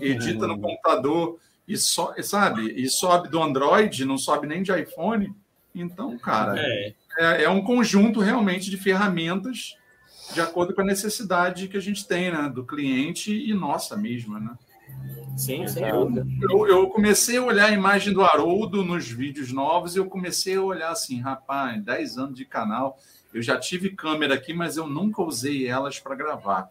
edita no computador e so, sabe, e sobe do Android, não sobe nem de iPhone. Então, cara, é. É, é. um conjunto realmente de ferramentas de acordo com a necessidade que a gente tem, né, do cliente e nossa mesma, né? Sim, sim. Eu, eu, comecei a olhar a imagem do Haroldo nos vídeos novos e eu comecei a olhar assim, rapaz, 10 anos de canal, eu já tive câmera aqui, mas eu nunca usei elas para gravar.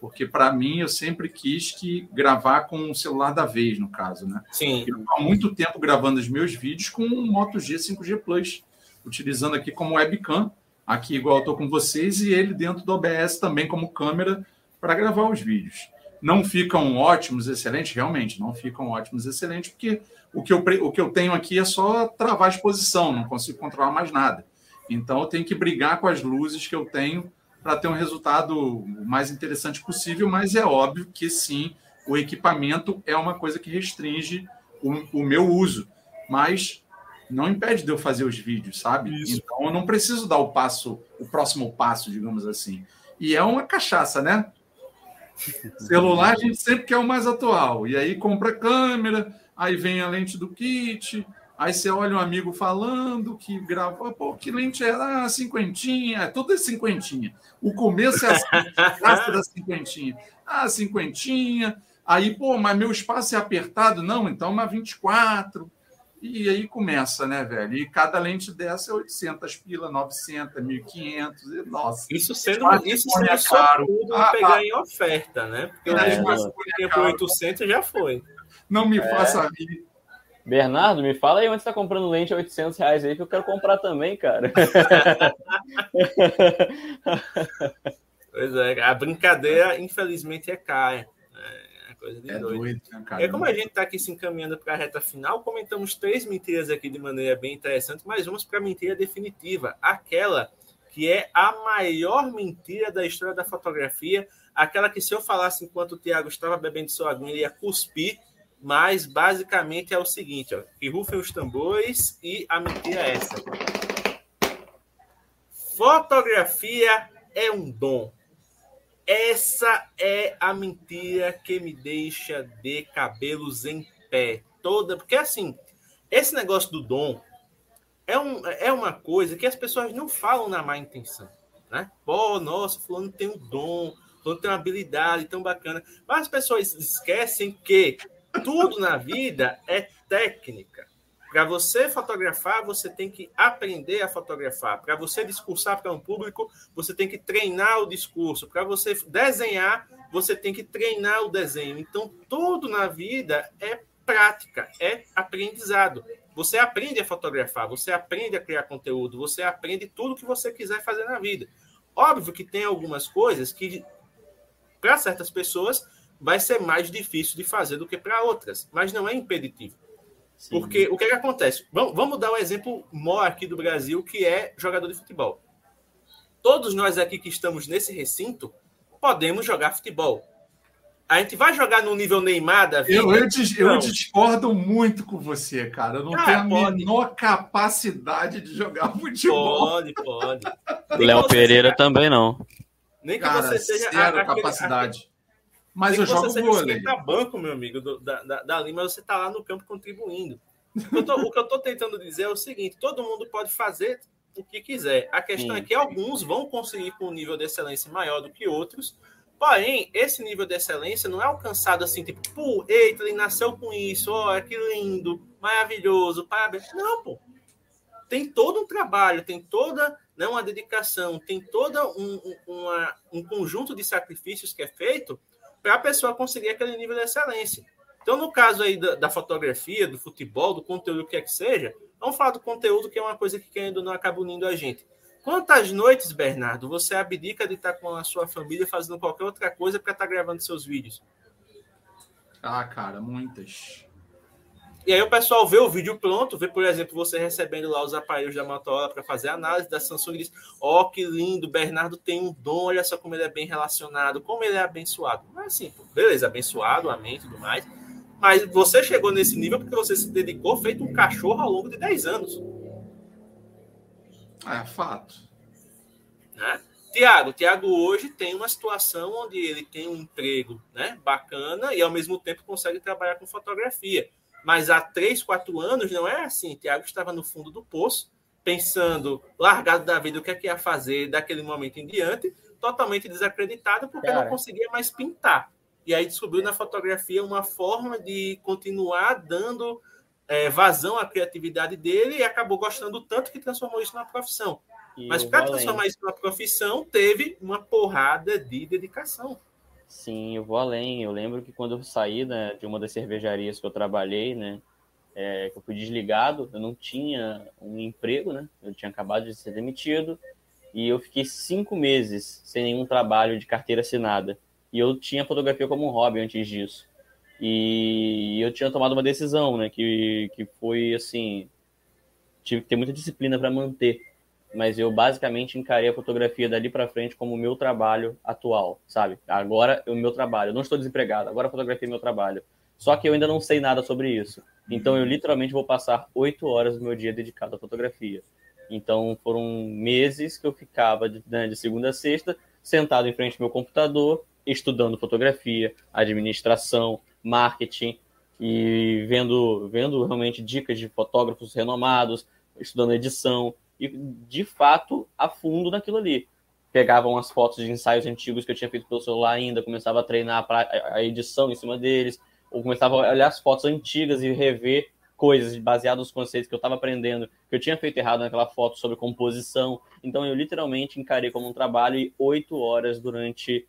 Porque para mim eu sempre quis que gravar com o celular da vez, no caso, né? Sim. Eu há muito tempo gravando os meus vídeos com um Moto G 5G Plus, utilizando aqui como webcam, aqui igual eu estou com vocês, e ele dentro do OBS também como câmera para gravar os vídeos. Não ficam ótimos, excelentes, realmente, não ficam ótimos, excelentes, porque o que eu, o que eu tenho aqui é só travar a exposição, não consigo controlar mais nada. Então eu tenho que brigar com as luzes que eu tenho para ter um resultado o mais interessante possível, mas é óbvio que sim, o equipamento é uma coisa que restringe o, o meu uso, mas não impede de eu fazer os vídeos, sabe? Isso. Então eu não preciso dar o passo, o próximo passo, digamos assim. E é uma cachaça, né? Celular a gente sempre quer o mais atual. E aí compra câmera, aí vem a lente do kit, Aí você olha um amigo falando que gravou, pô, que lente era ah, cinquentinha, é tudo é cinquentinha. O começo é a da cinquentinha. Ah, cinquentinha. Aí, pô, mas meu espaço é apertado. Não, então uma 24. E aí começa, né, velho? E cada lente dessa é 800 pila, 900, 1500. Nossa. Isso sendo, isso sendo é caro. tudo ah, pegar ah, em oferta, né? Porque é, o é, 800 já foi. Não me é. faça rir. Bernardo, me fala aí onde você está comprando lente a 800 reais aí, que eu quero comprar também, cara. pois é, a brincadeira, infelizmente, é cara. É, é coisa de é doido. doido né, é como a gente está aqui se encaminhando para a reta final, comentamos três mentiras aqui de maneira bem interessante, mas vamos para a mentira definitiva, aquela que é a maior mentira da história da fotografia, aquela que se eu falasse enquanto o Tiago estava bebendo sua aguinha, ele ia cuspir, mas basicamente é o seguinte, ó, que rufem os tambores e a mentira é essa. Fotografia é um dom. Essa é a mentira que me deixa de cabelos em pé. Toda, porque assim, esse negócio do dom é, um, é uma coisa que as pessoas não falam na má intenção, né? Pô, nossa, fulano tem um dom, fulano tem uma habilidade tão bacana. Mas as pessoas esquecem que tudo na vida é técnica. Para você fotografar, você tem que aprender a fotografar. Para você discursar para um público, você tem que treinar o discurso. Para você desenhar, você tem que treinar o desenho. Então, tudo na vida é prática, é aprendizado. Você aprende a fotografar, você aprende a criar conteúdo, você aprende tudo que você quiser fazer na vida. Óbvio que tem algumas coisas que, para certas pessoas, vai ser mais difícil de fazer do que para outras, mas não é impeditivo. Sim. Porque o que, é que acontece? Vamos, vamos dar um exemplo maior aqui do Brasil, que é jogador de futebol. Todos nós aqui que estamos nesse recinto podemos jogar futebol. A gente vai jogar no nível Neymar da vida? Eu, eu, eu discordo muito com você, cara. Eu não ah, tenho a pode. menor capacidade de jogar futebol. Pode, pode. Léo Pereira seja... também não. Nem que cara, você seja zero a, capacidade. Mas eu jogo vôlei. Você banco, meu amigo, do, da, da, dali, mas você está lá no campo contribuindo. Eu tô, o que eu estou tentando dizer é o seguinte: todo mundo pode fazer o que quiser. A questão Sim. é que alguns vão conseguir com um nível de excelência maior do que outros. Porém, esse nível de excelência não é alcançado assim, tipo, pô, eita, ele nasceu com isso, ó, que lindo, maravilhoso, parabéns. Não, pô. Tem todo um trabalho, tem toda né, uma dedicação, tem todo um, uma, um conjunto de sacrifícios que é feito para a pessoa conseguir aquele nível de excelência. Então, no caso aí da, da, fotografia, do futebol, do conteúdo que é que seja, vamos falar do conteúdo, que é uma coisa que, querendo não, acaba unindo a gente. Quantas noites, Bernardo, você abdica de estar com a sua família fazendo qualquer outra coisa para estar gravando seus vídeos? Ah, cara, muitas. E aí o pessoal vê o vídeo pronto, vê, por exemplo, você recebendo lá os aparelhos da Motorola para fazer análise da Samsung e diz: Ó, oh, que lindo, Bernardo tem um dom, olha só como ele é bem relacionado, como ele é abençoado. Mas assim, beleza, abençoado, amém e tudo mais. Mas você chegou nesse nível porque você se dedicou feito um cachorro ao longo de 10 anos. É fato. Né? Tiago, Tiago hoje tem uma situação onde ele tem um emprego né, bacana e ao mesmo tempo consegue trabalhar com fotografia. Mas há três, quatro anos não é assim. Tiago estava no fundo do poço, pensando, largado da vida, o que é que ia fazer daquele momento em diante, totalmente desacreditado, porque Cara. não conseguia mais pintar. E aí descobriu na fotografia uma forma de continuar dando é, vazão à criatividade dele e acabou gostando tanto que transformou isso numa profissão. E Mas para transformar isso numa profissão, teve uma porrada de dedicação. Sim, eu vou além. Eu lembro que quando eu saí né, de uma das cervejarias que eu trabalhei, né, é, que eu fui desligado, eu não tinha um emprego, né? Eu tinha acabado de ser demitido e eu fiquei cinco meses sem nenhum trabalho de carteira assinada. E eu tinha fotografia como um hobby antes disso. E eu tinha tomado uma decisão, né? Que, que foi assim: tive que ter muita disciplina para manter mas eu basicamente encarei a fotografia dali para frente como o meu trabalho atual, sabe? Agora é o meu trabalho. Eu não estou desempregado, agora a fotografia é meu trabalho. Só que eu ainda não sei nada sobre isso. Então eu literalmente vou passar oito horas do meu dia dedicado à fotografia. Então foram meses que eu ficava de, né, de segunda a sexta sentado em frente ao meu computador, estudando fotografia, administração, marketing e vendo, vendo realmente dicas de fotógrafos renomados, estudando edição, e de fato a fundo naquilo ali. Pegavam as fotos de ensaios antigos que eu tinha feito pelo celular ainda, começava a treinar a edição em cima deles, ou começava a olhar as fotos antigas e rever coisas baseadas nos conceitos que eu estava aprendendo, que eu tinha feito errado naquela foto sobre composição. Então eu literalmente encarei como um trabalho e oito horas durante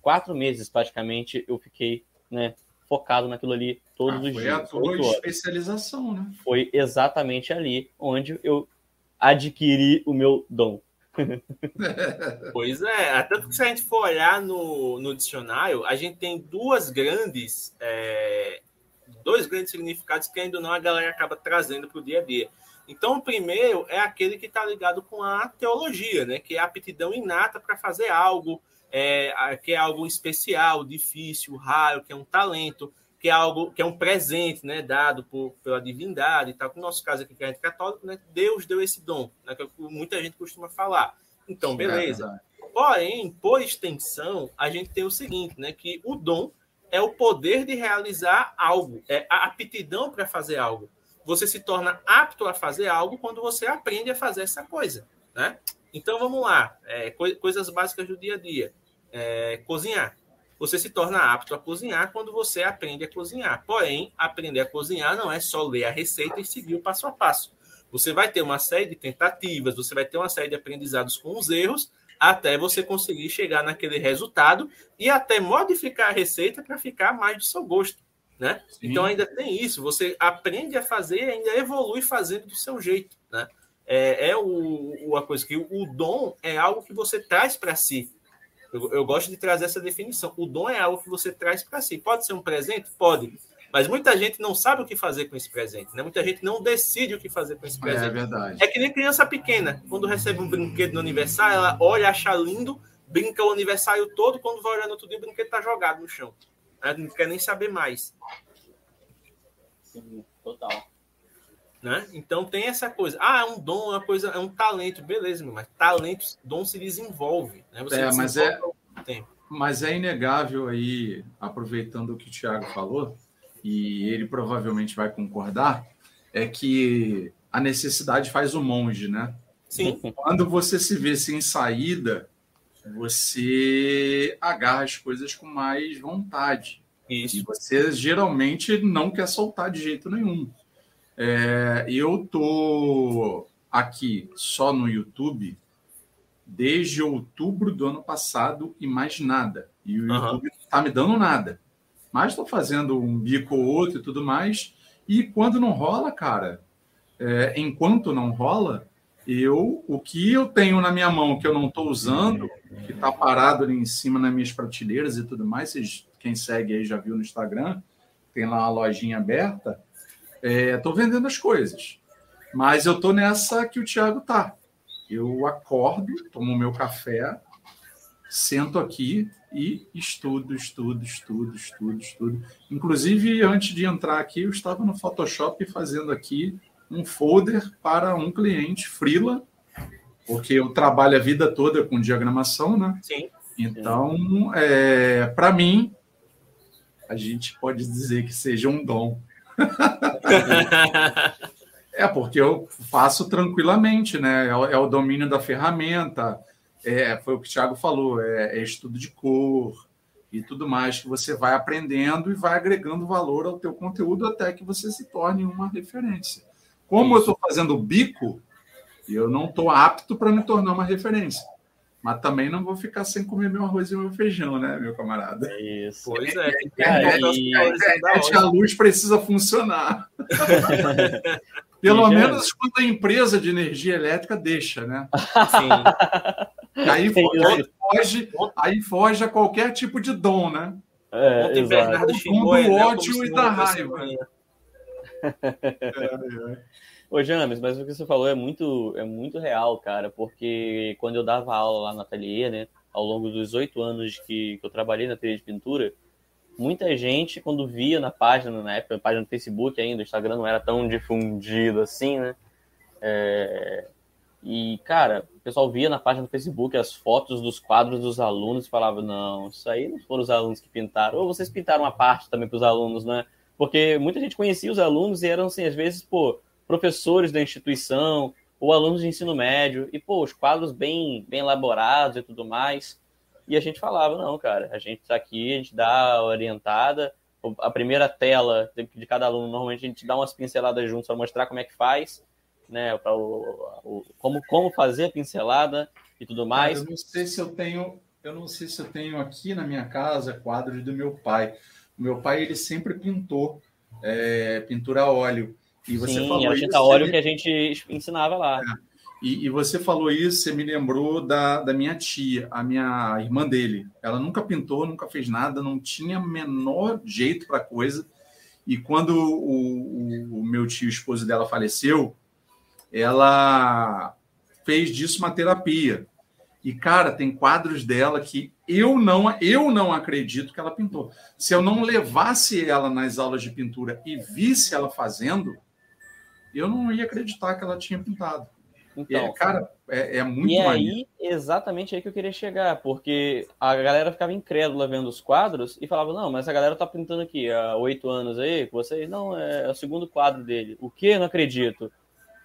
quatro meses praticamente eu fiquei né, focado naquilo ali todos ah, os foi dias. Foi a tua especialização, né? Foi exatamente ali onde eu adquirir o meu dom. pois é, tanto que se a gente for olhar no, no dicionário, a gente tem duas grandes, é, dois grandes significados que ainda não a galera acaba trazendo para o dia a dia. Então, o primeiro é aquele que está ligado com a teologia, né? que é a aptidão inata para fazer algo, é, que é algo especial, difícil, raro, que é um talento que é algo que é um presente, né, dado por, pela divindade e tal. No nosso caso aqui, que a gente é católico, né, Deus deu esse dom, né, que muita gente costuma falar. Então, é beleza. É Porém, por extensão, a gente tem o seguinte, né, que o dom é o poder de realizar algo, é a aptidão para fazer algo. Você se torna apto a fazer algo quando você aprende a fazer essa coisa, né? Então, vamos lá, é, coisas básicas do dia a dia. É, cozinhar você se torna apto a cozinhar quando você aprende a cozinhar. Porém, aprender a cozinhar não é só ler a receita e seguir o passo a passo. Você vai ter uma série de tentativas, você vai ter uma série de aprendizados com os erros, até você conseguir chegar naquele resultado e até modificar a receita para ficar mais do seu gosto. Né? Então ainda tem isso, você aprende a fazer e ainda evolui fazendo do seu jeito. Né? É, é o, a coisa que o dom é algo que você traz para si. Eu, eu, gosto de trazer essa definição. O dom é algo que você traz para si. Pode ser um presente? Pode. Mas muita gente não sabe o que fazer com esse presente, né? Muita gente não decide o que fazer com esse presente. É, é verdade. É que nem criança pequena. Quando recebe um brinquedo no aniversário, ela olha, acha lindo, brinca o aniversário todo, quando vai olhando tudo, o brinquedo está jogado no chão. Ela não quer nem saber mais. Sim, total. Né? Então tem essa coisa. Ah, é um dom, é uma coisa, é um talento, beleza, mas talento, dom se desenvolve. Né? Você é, mas é, mas é inegável aí, aproveitando o que o Thiago falou, e ele provavelmente vai concordar, é que a necessidade faz o monge, né? Sim. Quando você se vê sem saída, você agarra as coisas com mais vontade. Isso. E você geralmente não quer soltar de jeito nenhum. É, eu tô aqui só no YouTube desde outubro do ano passado e mais nada. E o uhum. YouTube não está me dando nada. Mas estou fazendo um bico ou outro e tudo mais. E quando não rola, cara, é, enquanto não rola, Eu, o que eu tenho na minha mão que eu não estou usando, que está parado ali em cima nas minhas prateleiras e tudo mais, vocês, quem segue aí já viu no Instagram, tem lá uma lojinha aberta, estou é, vendendo as coisas. Mas eu estou nessa que o Thiago tá. Eu acordo, tomo meu café, sento aqui e estudo, estudo, estudo, estudo, estudo. Inclusive, antes de entrar aqui, eu estava no Photoshop fazendo aqui um folder para um cliente freela, porque eu trabalho a vida toda com diagramação, né? Sim. Então, é, para mim, a gente pode dizer que seja um dom. É, porque eu faço tranquilamente, né? É, é o domínio da ferramenta, é, foi o que o Thiago falou, é, é, estudo de cor e tudo mais que você vai aprendendo e vai agregando valor ao teu conteúdo até que você se torne uma referência. Como Isso. eu estou fazendo bico, eu não estou apto para me tornar uma referência. Mas também não vou ficar sem comer meu arroz e meu feijão, né, meu camarada? Isso. Pois é. é, e... a luz precisa funcionar. Pelo menos quando a empresa de energia elétrica deixa, né? Sim. aí, foge, aí foge a qualquer tipo de dom, né? É, Ontem Bernardo xingou do ódio e da raiva. É, é. Ô, James, mas o que você falou é muito, é muito real, cara, porque quando eu dava aula lá no ateliê, né, ao longo dos oito anos que, que eu trabalhei na ateliê de pintura, muita gente, quando via na página, na época, na página do Facebook ainda, o Instagram não era tão difundido assim, né? É... E, cara, o pessoal via na página do Facebook as fotos dos quadros dos alunos e falava: não, isso aí não foram os alunos que pintaram. Ou vocês pintaram uma parte também para os alunos, né? Porque muita gente conhecia os alunos e eram, assim, às vezes, pô, professores da instituição ou alunos de ensino médio. E, pô, os quadros bem, bem elaborados e tudo mais. E a gente falava, não, cara, a gente está aqui, a gente dá a orientada. A primeira tela de cada aluno, normalmente a gente dá umas pinceladas juntos para mostrar como é que faz, né? Para o, o, como, como fazer a pincelada e tudo mais. eu não sei se eu tenho, eu não sei se eu tenho aqui na minha casa quadros do meu pai. O meu pai ele sempre pintou é, pintura a óleo. E você Sim, falou era tinta óleo ele... que a gente ensinava lá. É. E, e, você falou isso, você me lembrou da, da minha tia, a minha irmã dele. Ela nunca pintou, nunca fez nada, não tinha menor jeito para coisa. E quando o, o, o meu tio, esposo dela, faleceu, ela fez disso uma terapia. E, cara, tem quadros dela que eu não, eu não acredito que ela pintou. Se eu não levasse ela nas aulas de pintura e visse ela fazendo, eu não ia acreditar que ela tinha pintado. Então, é, cara, é, é muito E aí, exatamente aí que eu queria chegar, porque a galera ficava incrédula vendo os quadros e falava, não, mas a galera tá pintando aqui há oito anos aí, com vocês, não, é o segundo quadro dele. O que? Não acredito.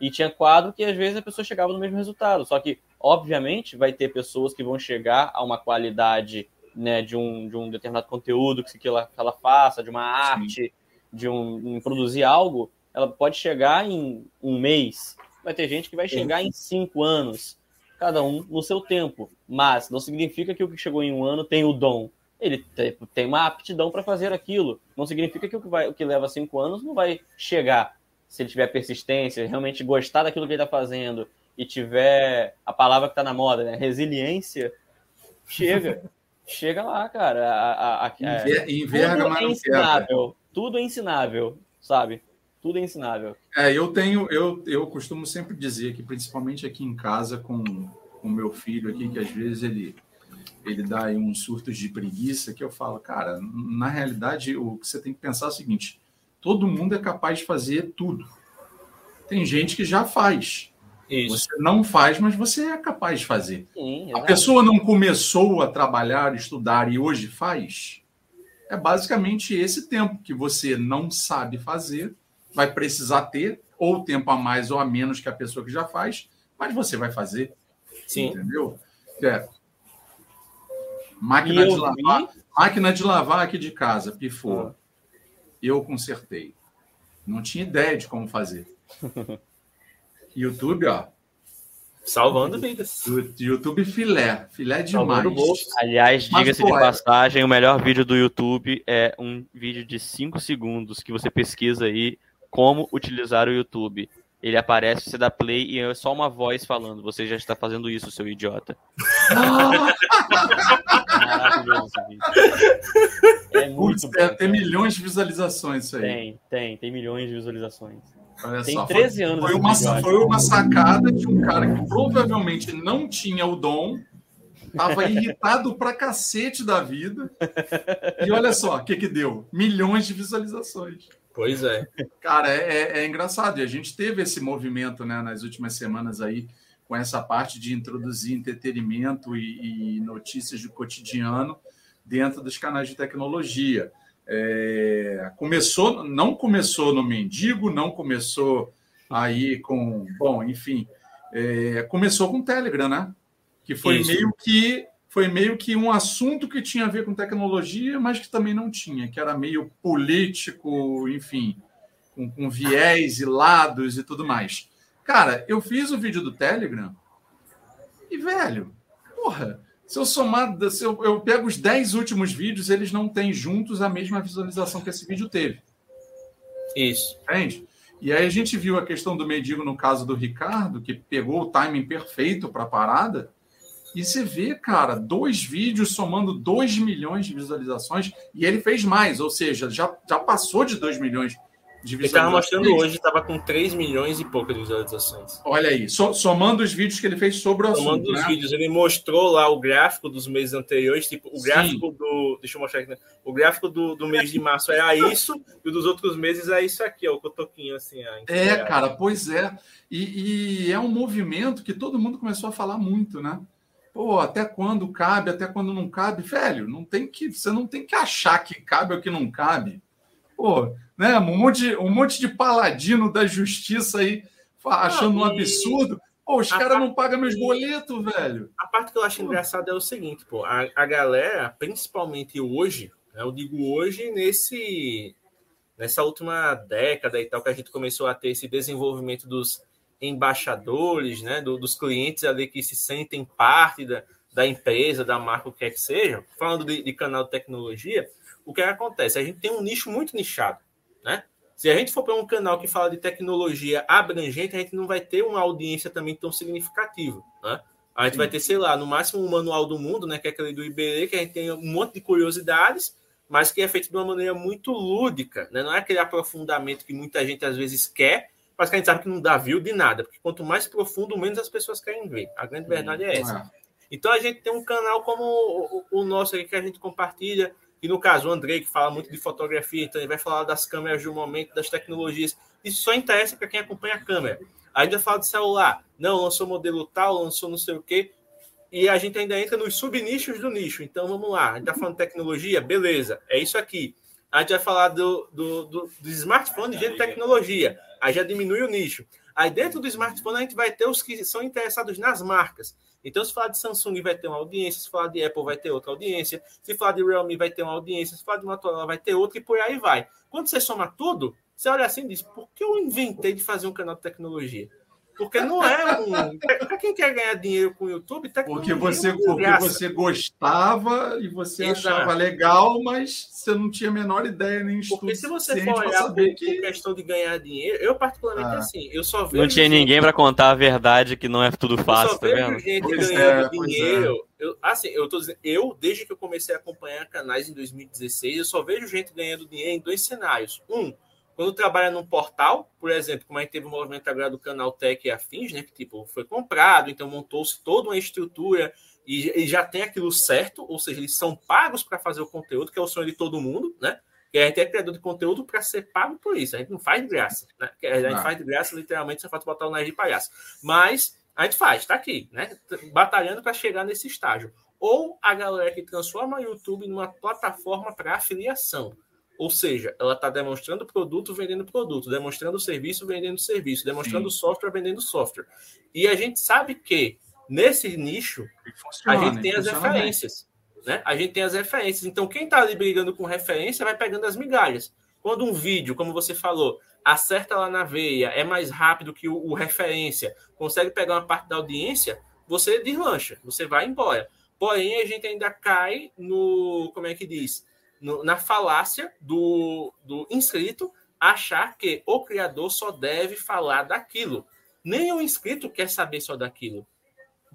E tinha quadro que às vezes a pessoa chegava no mesmo resultado, só que, obviamente, vai ter pessoas que vão chegar a uma qualidade né, de, um, de um determinado conteúdo que ela, que ela faça, de uma arte, Sim. de um, um produzir algo, ela pode chegar em um mês, vai ter gente que vai chegar em cinco anos, cada um no seu tempo. Mas não significa que o que chegou em um ano tem o dom. Ele tem uma aptidão para fazer aquilo. Não significa que o que, vai, o que leva cinco anos não vai chegar. Se ele tiver persistência, realmente gostar daquilo que ele está fazendo e tiver a palavra que está na moda, né? Resiliência, chega. chega lá, cara. A, a, a, é, Enverga, tudo é ensinável. Tudo é ensinável, sabe? Tudo é ensinável. É, eu tenho, eu, eu costumo sempre dizer que, principalmente aqui em casa, com o meu filho aqui, que às vezes ele, ele dá aí uns surtos de preguiça, que eu falo, cara, na realidade, o que você tem que pensar é o seguinte: todo mundo é capaz de fazer tudo. Tem gente que já faz. Isso. Você não faz, mas você é capaz de fazer. Sim, a pessoa não começou a trabalhar, estudar e hoje faz. É basicamente esse tempo que você não sabe fazer vai precisar ter ou tempo a mais ou a menos que a pessoa que já faz, mas você vai fazer. Sim. Entendeu? É. Máquina de lavar, vi... máquina de lavar aqui de casa, pifou. Ah. Eu consertei. Não tinha ideia de como fazer. YouTube, ó. Salvando vidas. YouTube filé. Filé demais. Aliás, diga-se de é. passagem, o melhor vídeo do YouTube é um vídeo de 5 segundos que você pesquisa aí como utilizar o YouTube. ele aparece, você dá play e é só uma voz falando: Você já está fazendo isso, seu idiota. Maravilhoso vídeo. É muito Putz, bom, Tem milhões de visualizações isso aí. Tem, tem, tem milhões de visualizações. Olha tem só, 13 foi, anos. Foi uma, foi uma sacada de um cara que provavelmente não tinha o dom, tava irritado pra cacete da vida. E olha só o que, que deu: milhões de visualizações. Pois é. Cara, é, é, é, engraçado. E a gente teve esse movimento né, nas últimas semanas aí, com essa parte de introduzir entretenimento e, e notícias do cotidiano dentro dos canais de tecnologia. É, começou, não começou no mendigo, não começou aí com, bom, enfim, é, começou com o Telegram, né? Que foi Isso. meio que foi meio que um assunto que tinha a ver com tecnologia, mas que também não tinha, que era meio político, enfim, com, com viés e lados e tudo mais. Cara, eu fiz o vídeo do Telegram e, velho, porra, se eu somar, se eu, eu pego os 10 últimos vídeos, eles não têm juntos a mesma visualização que esse vídeo teve. Isso. Entende? E aí a gente viu a questão do mendigo no caso do Ricardo, que pegou o timing perfeito para a parada e você vê, cara, dois vídeos somando 2 milhões de visualizações e ele fez mais, ou seja, já, já passou de 2 milhões de visualizações. Ele estava mostrando hoje, estava com 3 milhões e poucas visualizações. Olha aí, so, somando os vídeos que ele fez sobre o somando assunto. Somando os né? vídeos, ele mostrou lá o gráfico dos meses anteriores, tipo, o gráfico Sim. do. Deixa eu mostrar aqui, né? O gráfico do, do mês de março era isso, e o dos outros meses é isso aqui, ó, o cotoquinho assim. Ó, é, cara, pois é. E, e é um movimento que todo mundo começou a falar muito, né? Pô, até quando cabe, até quando não cabe, velho, não tem que, você não tem que achar que cabe ou que não cabe. Pô, né? Um monte, um monte de paladino da justiça aí achando um absurdo. Pô, os caras não pagam meus boletos, velho. A parte que eu acho engraçada é o seguinte, pô, a, a galera, principalmente hoje, né, eu digo hoje nesse nessa última década e tal que a gente começou a ter esse desenvolvimento dos embaixadores, né, do, dos clientes ali que se sentem parte da, da empresa, da marca, o que quer que seja, falando de, de canal de tecnologia, o que, é que acontece? A gente tem um nicho muito nichado, né? Se a gente for para um canal que fala de tecnologia abrangente, a gente não vai ter uma audiência também tão significativa, né? A gente Sim. vai ter, sei lá, no máximo um manual do mundo, né, que é aquele do Iberê, que a gente tem um monte de curiosidades, mas que é feito de uma maneira muito lúdica, né? Não é aquele aprofundamento que muita gente às vezes quer, mas que a gente sabe que não dá view de nada, porque quanto mais profundo, menos as pessoas querem ver. A grande verdade é essa. É. Então a gente tem um canal como o, o, nosso aqui que a gente compartilha, e no caso o Andrei, que fala muito de fotografia, então ele vai falar das câmeras do momento, das tecnologias. Isso só interessa para quem acompanha a câmera. Ainda fala de celular. Não, lançou modelo tal, lançou não sei o quê. E a gente ainda entra nos subnichos do nicho. Então vamos lá. A gente está falando de tecnologia? Beleza, é isso aqui. A gente vai falar do, do, do, do smartphone de tecnologia aí já diminui o nicho. Aí dentro do smartphone a gente vai ter os que são interessados nas marcas. Então, se falar de Samsung vai ter uma audiência, se falar de Apple vai ter outra audiência, se falar de Realme vai ter uma audiência, se falar de Motorola vai ter outra e por aí vai. Quando você soma tudo, você olha assim e diz: por que eu inventei de fazer um canal de tecnologia? Porque não é um. Para quem quer ganhar dinheiro com o YouTube, tá porque você Porque você gostava e você Exato. achava legal, mas você não tinha a menor ideia nem estudo. Porque se você for olhar saber que... questão de ganhar dinheiro, eu particularmente ah. assim, eu só vejo. Não tinha ninguém para contar a verdade que não é tudo fácil, tá vendo? gente pois ganhando é, dinheiro. É. Eu, assim, eu tô dizendo, eu, desde que eu comecei a acompanhar canais em 2016, eu só vejo gente ganhando dinheiro em dois cenários. Um, quando trabalha num portal, por exemplo, como a gente teve o movimento agora do canal Tech e Afins, né? Que tipo, foi comprado, então montou-se toda uma estrutura e, e, já tem aquilo certo, ou seja, eles são pagos para fazer o conteúdo, que é o sonho de todo mundo, né? E a gente é criador de conteúdo para ser pago por isso. A gente não faz de graça, né? A gente não. faz de graça, literalmente, só falta botar o nariz de palhaço. Mas a gente faz, está aqui, né? Batalhando para chegar nesse estágio. Ou a galera que transforma o YouTube numa plataforma para afiliação. Ou seja, ela está demonstrando produto vendendo produto, demonstrando serviço vendendo serviço, demonstrando Sim. software vendendo software. E a gente sabe que nesse nicho a gente tem as referências. Né? A gente tem as referências. Então, quem está ali brigando com referência vai pegando as migalhas. Quando um vídeo, como você falou, acerta lá na veia, é mais rápido que o, o referência, consegue pegar uma parte da audiência, você deslancha, você vai embora. Porém, a gente ainda cai no. Como é que diz? No, na falácia do, do inscrito achar que o criador só deve falar daquilo. Nem o inscrito quer saber só daquilo.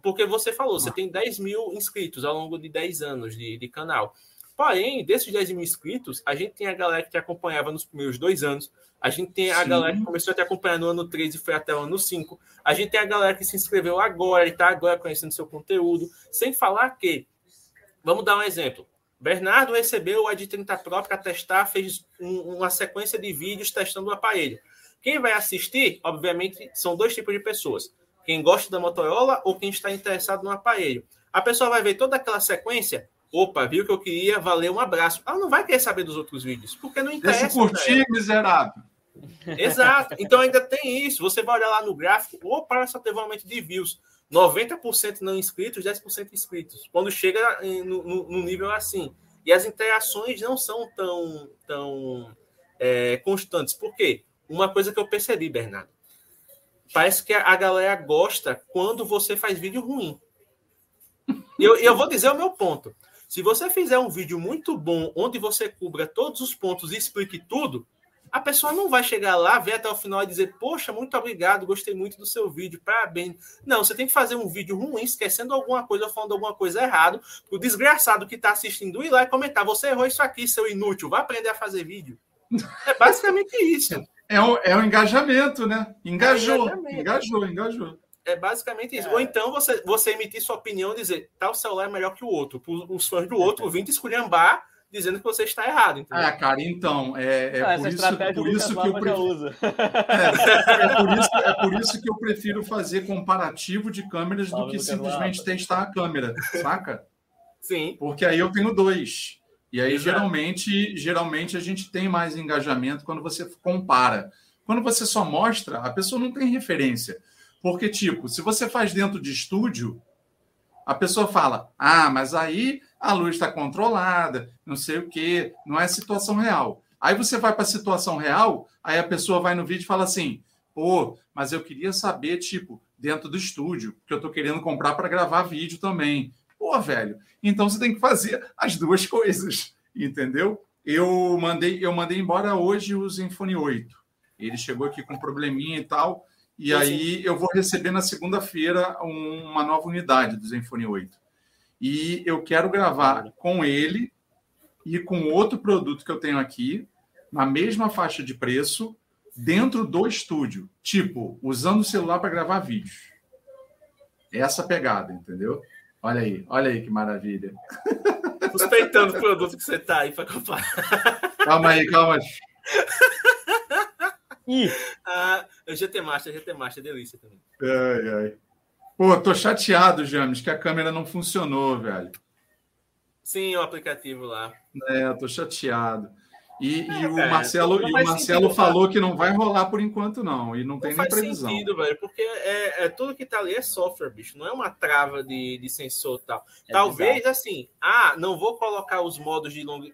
Porque você falou, você tem 10 mil inscritos ao longo de 10 anos de, de canal. Porém, desses 10 mil inscritos, a gente tem a galera que te acompanhava nos primeiros dois anos, a gente tem a Sim. galera que começou a te acompanhar no ano 3 e foi até o ano 5, a gente tem a galera que se inscreveu agora e está agora conhecendo seu conteúdo, sem falar que, vamos dar um exemplo, Bernardo recebeu o Ed 30 Pro para testar, fez um, uma sequência de vídeos testando o aparelho. Quem vai assistir, obviamente, são dois tipos de pessoas. Quem gosta da Motorola ou quem está interessado no aparelho. A pessoa vai ver toda aquela sequência, opa, viu que eu queria, valeu, um abraço. Ela não vai querer saber dos outros vídeos, porque não interessa. Deixa curtir, miserável. Exato. Então ainda tem isso. Você vai olhar lá no gráfico, opa, só teve um aumento de views. 90% não inscritos, 10% inscritos. Quando chega no, no, no, nível assim. E as interações não são tão, tão é, constantes. Por quê? Uma coisa que eu percebi, Bernardo. Parece que a galera gosta quando você faz vídeo ruim. E eu, eu vou dizer o meu ponto. Se você fizer um vídeo muito bom, onde você cubra todos os pontos e explique tudo, a pessoa não vai chegar lá, ver até o final e dizer, poxa, muito obrigado, gostei muito do seu vídeo, parabéns. Não, você tem que fazer um vídeo ruim, esquecendo alguma coisa ou falando alguma coisa errado, o desgraçado que está assistindo ir lá e comentar, você errou isso aqui, seu inútil, vai aprender a fazer vídeo. É basicamente isso. É o, é o engajamento, né? Engajou, é engajou, engajou. É basicamente isso. É. Ou então você, você emitir sua opinião e dizer, tal celular é melhor que o outro. Os fãs do outro vir te esculhambar dizendo que você está errado. Entendeu? Ah, cara, então, é, é ah, por, isso, por isso que eu prefiro... é, é, por isso, é por isso que eu prefiro fazer comparativo de câmeras do que simplesmente testar a câmera, saca? Sim. Porque aí eu tenho dois. E aí, geralmente, geralmente, a gente tem mais engajamento quando você compara. Quando você só mostra, a pessoa não tem referência. Porque, tipo, se você faz dentro de estúdio, a pessoa fala: ah, mas aí a luz está controlada, não sei o quê, não é situação real. Aí você vai para a situação real, aí a pessoa vai no vídeo e fala assim: pô, mas eu queria saber, tipo, dentro do estúdio, que eu estou querendo comprar para gravar vídeo também. Pô, velho, então você tem que fazer as duas coisas, entendeu? Eu mandei, eu mandei embora hoje o Zenfone 8. Ele chegou aqui com um probleminha e tal. E aí eu vou receber na segunda-feira uma nova unidade do Zenfone 8. E eu quero gravar com ele e com outro produto que eu tenho aqui, na mesma faixa de preço, dentro do estúdio. Tipo, usando o celular para gravar vídeos. Essa pegada, entendeu? Olha aí, olha aí que maravilha. Suspeitando o produto que você tá aí para comprar. Calma aí, calma. Ih. Ah, o GT Master, GT Master, delícia também. Ai, ai. Pô, tô chateado, James, que a câmera não funcionou, velho. Sim, o aplicativo lá. É, tô chateado. E, é, e o Marcelo, e o Marcelo falou que não vai rolar por enquanto, não. E não, não tem nem previsão. sentido, velho, porque é, é, tudo que tá ali é software, bicho. Não é uma trava de, de sensor e tal. É Talvez, bizarro. assim, ah, não vou colocar os modos de longa.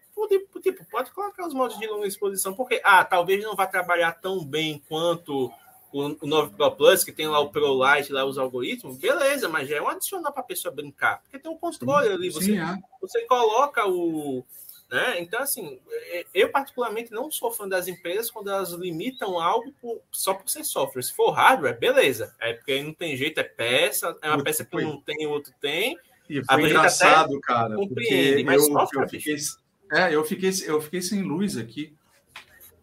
Tipo, pode colocar os modos de longa exposição, porque, ah, talvez não vá trabalhar tão bem quanto o, o 9 Pro Plus, que tem lá o Pro Lite, lá os algoritmos, beleza, mas já é um adicional para a pessoa brincar. Porque tem um controle ali. Você, sim, é. você coloca o né? Então, assim, é, eu particularmente não sou fã das empresas quando elas limitam algo por, só por ser software. Se for hardware, beleza. É porque não tem jeito, é peça, é uma peça que um tem, o outro tem. E foi engraçado, cara. Compreende, mas eu, software, eu fiquei, é, eu fiquei, eu fiquei sem luz aqui.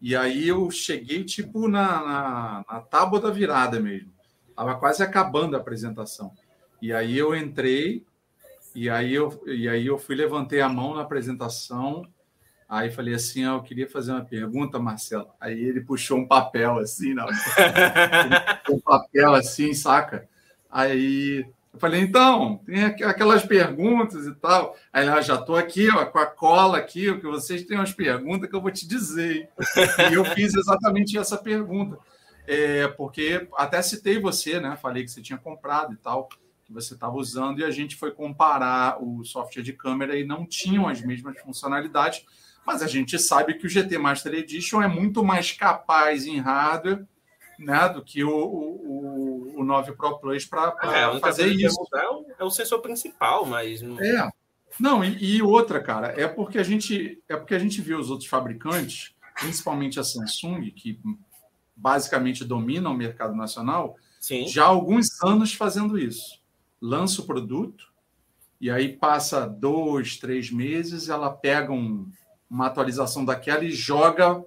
E aí eu cheguei, tipo, na, na, na tábua da virada mesmo. Tava quase acabando a apresentação. E aí eu entrei, e aí eu, e aí eu fui, levantei a mão na apresentação, aí falei assim, ah, eu queria fazer uma pergunta, Marcelo. Aí ele puxou um papel assim, não, um papel assim, saca? Aí eu falei, então, tem aquelas perguntas e tal. Aí ele, ah, já estou aqui, ó, com a cola aqui, o que vocês têm umas perguntas que eu vou te dizer. e eu fiz exatamente essa pergunta. É, porque até citei você, né? Falei que você tinha comprado e tal que você estava usando e a gente foi comparar o software de câmera e não tinham as mesmas funcionalidades, mas a gente sabe que o GT Master Edition é muito mais capaz em hardware né, do que o, o, o 9 Pro Plus para é, fazer isso. É o, é o sensor principal, mas. É. Não, e, e, outra, cara, é porque a gente é porque a gente viu os outros fabricantes principalmente a Samsung, que basicamente domina o mercado nacional, Sim. já há alguns anos fazendo isso. Lança o produto, e aí passa dois, três meses, ela pega um, uma atualização daquela e joga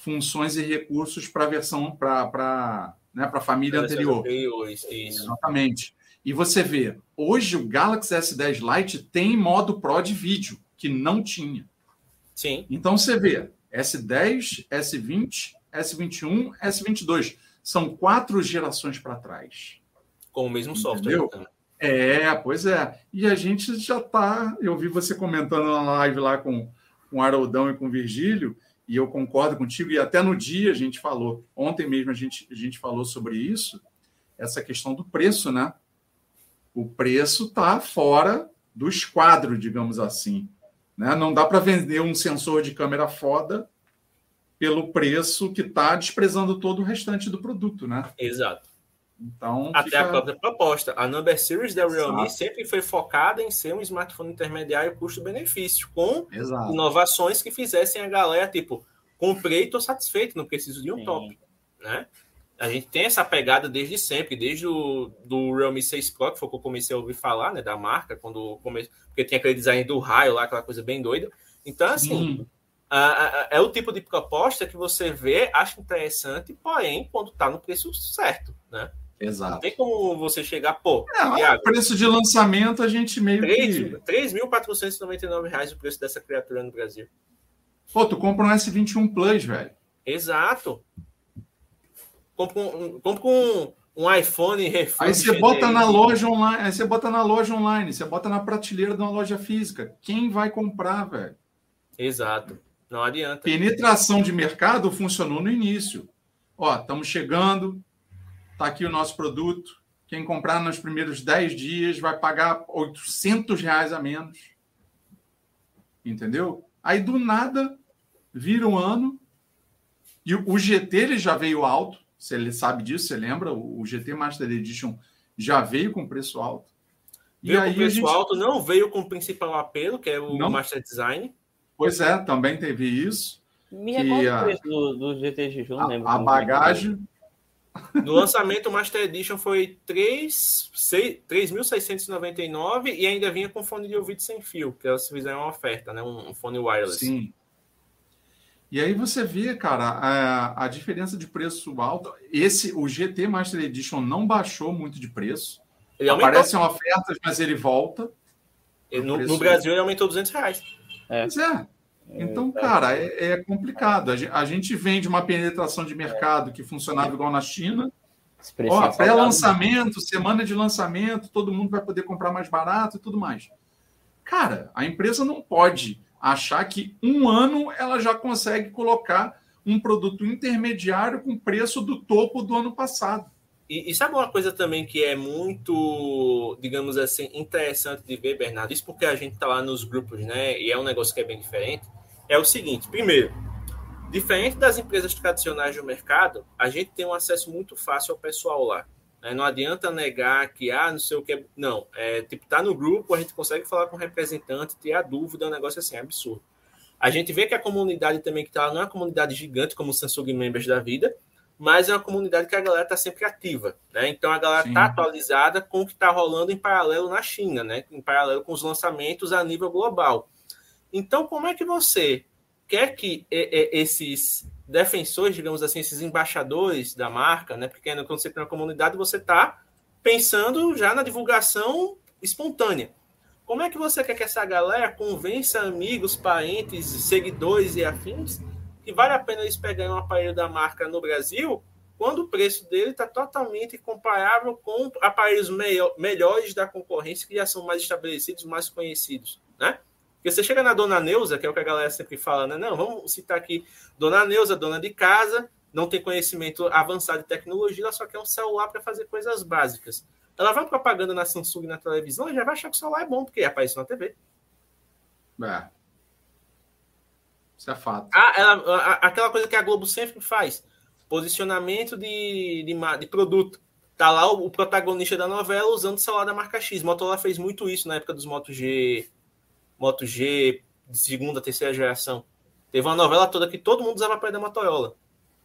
funções e recursos para a versão, para né, a família anterior. Exatamente. E você vê, hoje o Galaxy S10 Lite tem modo Pro de vídeo, que não tinha. Sim. Então você vê S10, S20, S21, S22. São quatro gerações para trás. Com o mesmo software. Entendeu? Então. É, pois é. E a gente já está. Eu vi você comentando na live lá com, com o Haroldão e com o Virgílio, e eu concordo contigo, e até no dia a gente falou, ontem mesmo a gente, a gente falou sobre isso, essa questão do preço, né? O preço está fora do esquadro, digamos assim. Né? Não dá para vender um sensor de câmera foda pelo preço que está desprezando todo o restante do produto, né? Exato. Então, Até fica... a própria proposta. A Number Series da Realme Exato. sempre foi focada em ser um smartphone intermediário custo-benefício, com Exato. inovações que fizessem a galera, tipo, comprei e estou satisfeito, não preciso de um Sim. top. Né? A gente tem essa pegada desde sempre, desde o do Realme 6 Pro, que foi o que eu comecei a ouvir falar, né, da marca, quando comecei, porque tem aquele design do raio lá, aquela coisa bem doida. Então, assim, é o tipo de proposta que você vê, acha interessante, porém, quando está no preço certo, né? Exato. Não tem como você chegar, pô. É, o preço de lançamento a gente meio 3, que. R$ 3.499 o preço dessa criatura no Brasil. Pô, tu compra um S21 Plus, velho. Exato. Compra um, compra um, um iPhone Aí você bota na loja online, aí você bota na loja online, você bota na prateleira de uma loja física. Quem vai comprar, velho? Exato. Não adianta. Penetração de mercado funcionou no início. Ó, estamos chegando, Está aqui o nosso produto. Quem comprar nos primeiros 10 dias vai pagar 800 reais a menos. Entendeu? Aí, do nada, vira um ano. E o GT ele já veio alto. Se ele sabe disso, você lembra? O GT Master Edition já veio com preço alto. Veio e com aí preço gente... alto, não veio com o principal apelo, que é o não. Master Design. Pois é, também teve isso. Me recorda o preço do, do GT Edition, não lembro. A, a bagagem, no lançamento, o Master Edition foi 3.699 e ainda vinha com fone de ouvido sem fio, que elas fizeram uma oferta, né? um fone wireless. Sim. E aí você vê, cara, a, a diferença de preço alto. Esse, o GT Master Edition não baixou muito de preço. Ele Aparecem ofertas, mas ele volta. no, no, Brasil ele aumentou 200 reais. É. Pois é. Então, é, cara, é, é complicado. A gente vende uma penetração de mercado que funcionava igual na China. Ó, pré-lançamento, semana de lançamento, todo mundo vai poder comprar mais barato e tudo mais. Cara, a empresa não pode achar que um ano ela já consegue colocar um produto intermediário com preço do topo do ano passado. E, e, sabe uma coisa também que é muito, digamos assim, interessante de ver, Bernardo? Isso porque a gente está lá nos grupos, né? E é um negócio que é bem diferente é o seguinte: primeiro, diferente das empresas tradicionais do mercado, a gente tem um acesso muito fácil ao pessoal lá. Né? Não adianta negar que, ah, não sei o que. Não, é tipo, tá no grupo, a gente consegue falar com o representante, a dúvida, é um negócio assim, absurdo. A gente vê que a comunidade também que está lá não é uma comunidade gigante como o Samsung Members da vida, mas é uma comunidade que a galera está sempre ativa, né? Então a galera está atualizada com o que está rolando em paralelo na China, né? Em paralelo com os lançamentos a nível global. Então, como é que você quer que esses defensores, digamos assim, esses embaixadores da marca, né? Porque quando você tem uma comunidade, você está pensando já na divulgação espontânea. Como é que você quer que essa galera convença amigos, parentes, seguidores e afins vale a pena eles pegarem um aparelho da marca no Brasil quando o preço dele está totalmente comparável com aparelhos melhores da concorrência que já são mais estabelecidos, mais conhecidos, né? Porque você chega na dona Neuza, que é o que a galera sempre fala, né? Não, vamos citar aqui Dona Neuza, dona de casa, não tem conhecimento avançado de tecnologia, ela só quer um celular para fazer coisas básicas. Ela vai propaganda na Samsung na televisão e já vai achar que o celular é bom, porque aparece na TV. É. Isso é fato. Ah, ela, a, aquela coisa que a Globo sempre faz: posicionamento de, de, de produto. Tá lá o, o, protagonista da novela usando o celular da marca X. Motorola fez muito isso na época dos Moto G Moto G de segunda, terceira geração. Teve uma novela toda que todo mundo usava aparelho da Motorola.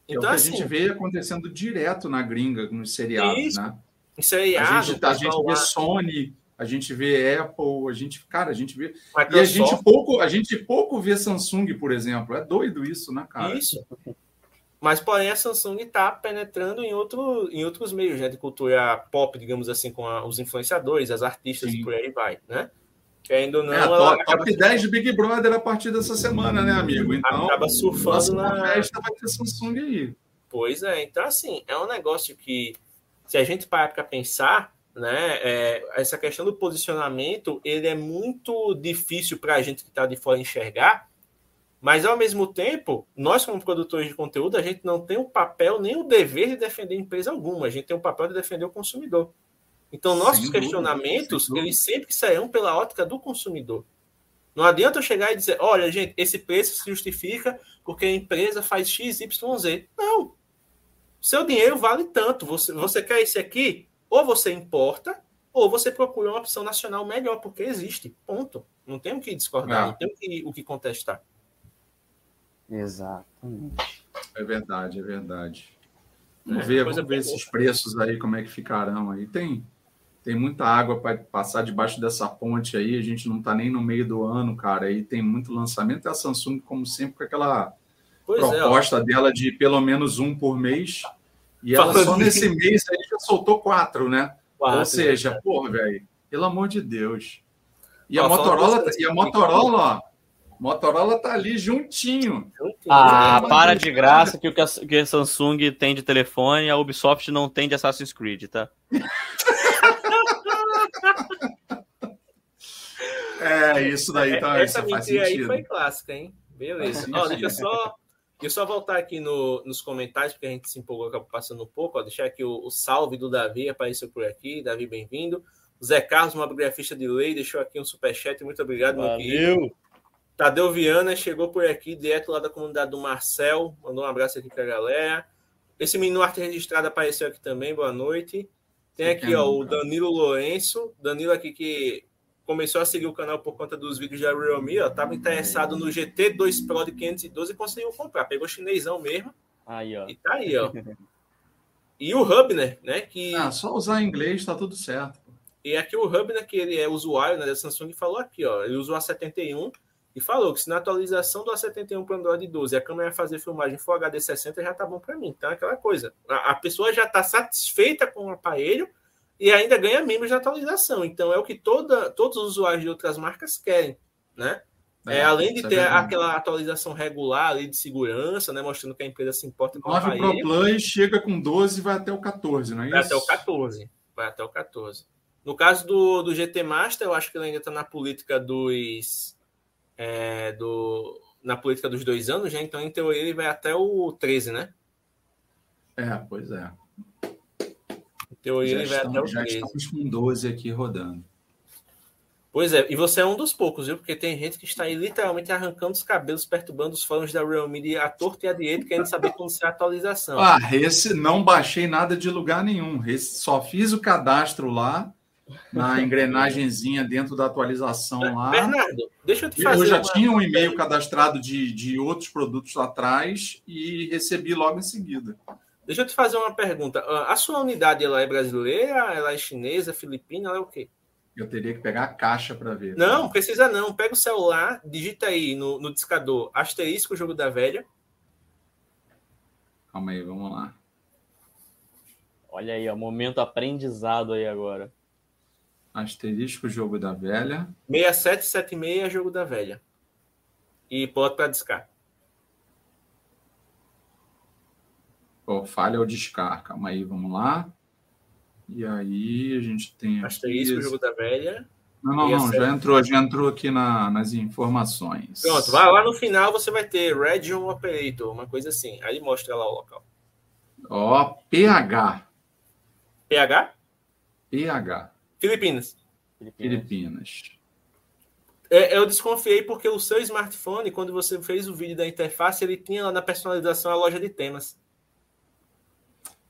Então, é o que assim, a gente vê acontecendo direto na gringa, nos seriados, isso, né? Em seriado, a gente, a gente vê Sony, a gente vê Apple, a gente, cara, a gente vê. Microsoft. E a gente pouco, a gente pouco vê Samsung, por exemplo. É doido isso, né, cara? Isso. Mas, porém, a Samsung está penetrando em, outro, em outros meios né, de cultura pop, digamos assim, com a, os influenciadores, as artistas Sim. e por aí vai, né? Querendo ou não, é, top, top 10 de Big Brother a partir dessa semana, né, amigo? Então, acaba surfando na festa vai ter Samsung aí. Pois é, então assim, é um negócio que se a gente parar para pensar, né, é, essa questão do posicionamento, ele é muito difícil para a gente que está de fora enxergar, mas ao mesmo tempo, nós como produtores de conteúdo, a gente não tem o papel nem o dever de defender empresa alguma, a gente tem o papel de defender o consumidor. Então, nossos sem questionamentos, dúvida, eles sempre sairão pela ótica do consumidor. Não adianta eu chegar e dizer, olha, gente, esse preço se justifica porque a empresa faz X, Y, Z. Não. Seu dinheiro vale tanto. Você, você quer esse aqui? Ou você importa, ou você procura uma opção nacional melhor, porque existe. Ponto. Não tem o que discordar, não, não tem o que, o que contestar. Exatamente. É verdade, é verdade. Vamos é, ver, vamos ver esses preços aí, como é que ficarão aí. Tem, tem muita água para passar debaixo dessa ponte aí, a gente não está nem no meio do ano, cara, aí tem muito lançamento. E a Samsung, como sempre, com aquela pois é, proposta é, dela de pelo menos um por mês. E ela só nesse mês aí já soltou quatro, né? Quatro, Ou seja, é. porra, velho, pelo amor de Deus. E a Motorola, e a Motorola, ó, Motorola tá ali juntinho. Ah, para de graça que o que a Samsung tem de telefone, a Ubisoft não tem de Assassin's Creed, tá? É, isso daí tá. Essa isso mentira aí foi clássica, hein? Beleza. Ó, deixa eu só. Deixa eu só voltar aqui no, nos comentários, porque a gente se empolgou, acabou passando um pouco. Ó, deixar aqui o, o salve do Davi, apareceu por aqui. Davi, bem-vindo. O Zé Carlos, uma biografista de lei, deixou aqui um superchat. Muito obrigado, Valeu. meu querido. Tadeu Viana chegou por aqui, direto lá da comunidade do Marcel. Mandou um abraço aqui para a galera. Esse menino arte registrado apareceu aqui também. Boa noite. Tem aqui ó, o Danilo Lourenço. Danilo aqui que começou a seguir o canal por conta dos vídeos da Realme, ó, tava interessado no GT2 Pro de 512 e conseguiu comprar. Pegou chinesão mesmo. Aí, ó. E tá aí, ó. E o Hubner, né? Que... Ah, só usar inglês tá tudo certo. E aqui o Hubner, que ele é usuário né, da Samsung, falou aqui, ó. Ele usou a 71 e falou que se na atualização do A71 para Android 12 a câmera fazer filmagem Full HD 60 já tá bom para mim. Então é aquela coisa. A, a pessoa já tá satisfeita com o aparelho e ainda ganha membros de atualização. Então é o que toda, todos os usuários de outras marcas querem, né? É, é além de é ter é aquela atualização regular ali de segurança, né, mostrando que a empresa se importa com o 9 Pro Plus chega com 12 e vai até o 14, não é vai isso? Vai até o 14. Vai até o 14. No caso do, do GT Master, eu acho que ele ainda está na política dos. É, do, na política dos dois anos, já, então em teoria ele vai até o 13, né? É, pois é teoria já vai estamos, até o Já 13. estamos com 12 aqui rodando. Pois é, e você é um dos poucos, viu? Porque tem gente que está aí literalmente arrancando os cabelos, perturbando os fãs da Realme a torta e a direita, querendo saber como ser a atualização. Ah, esse não baixei nada de lugar nenhum. Esse, só fiz o cadastro lá, na engrenagemzinha dentro da atualização lá. Bernardo, deixa eu te fazer. Eu já uma... tinha um e-mail cadastrado de, de outros produtos lá atrás e recebi logo em seguida. Deixa eu te fazer uma pergunta. Ah, a sua unidade ela é brasileira, ela é chinesa, filipina, ela é o quê? Eu teria que pegar a caixa para ver. Não, precisa não. Pega o celular, digita aí no, no discador asterisco jogo da velha. Calma aí, vamos lá. Olha aí, o momento aprendizado aí agora. Asterisco jogo da velha. 6776 jogo da velha. E pode para discar. Oh, falha ou descar. Calma aí, vamos lá. E aí a gente tem. Asterisco, jogo da velha. Não, não, não, já entrou, já entrou aqui na, nas informações. Pronto, vai lá no final, você vai ter Region Operator, uma coisa assim. Aí mostra lá o local. Ó, PH. PH? PH. Filipinas. Filipinas. É, eu desconfiei porque o seu smartphone, quando você fez o vídeo da interface, ele tinha lá na personalização a loja de temas.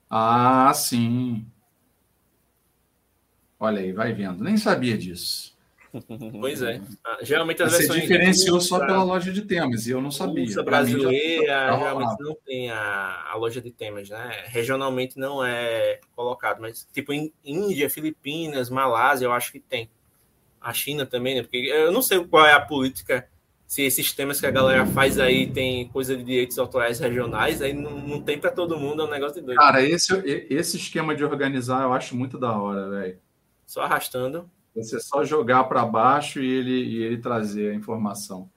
Ah, sim. Olha aí, vai vendo. Nem sabia disso. Pois é. Ah, geralmente as Você diferenciou só pela loja de temas, e eu não sabia. A brasileira já, geralmente não tem a, a loja de temas, né? Regionalmente não é colocado, mas tipo em Índia, Filipinas, Malásia, eu acho que tem. A China também, né? Porque eu não sei qual é a política, se esses temas que a galera faz aí tem coisa de direitos autorais regionais, aí não, não tem para todo mundo, é um negócio de doido. Cara, esse, esse esquema de organizar eu acho muito da hora, velho. Só arrastando. Você só jogar para baixo e ele, e ele trazer a informação.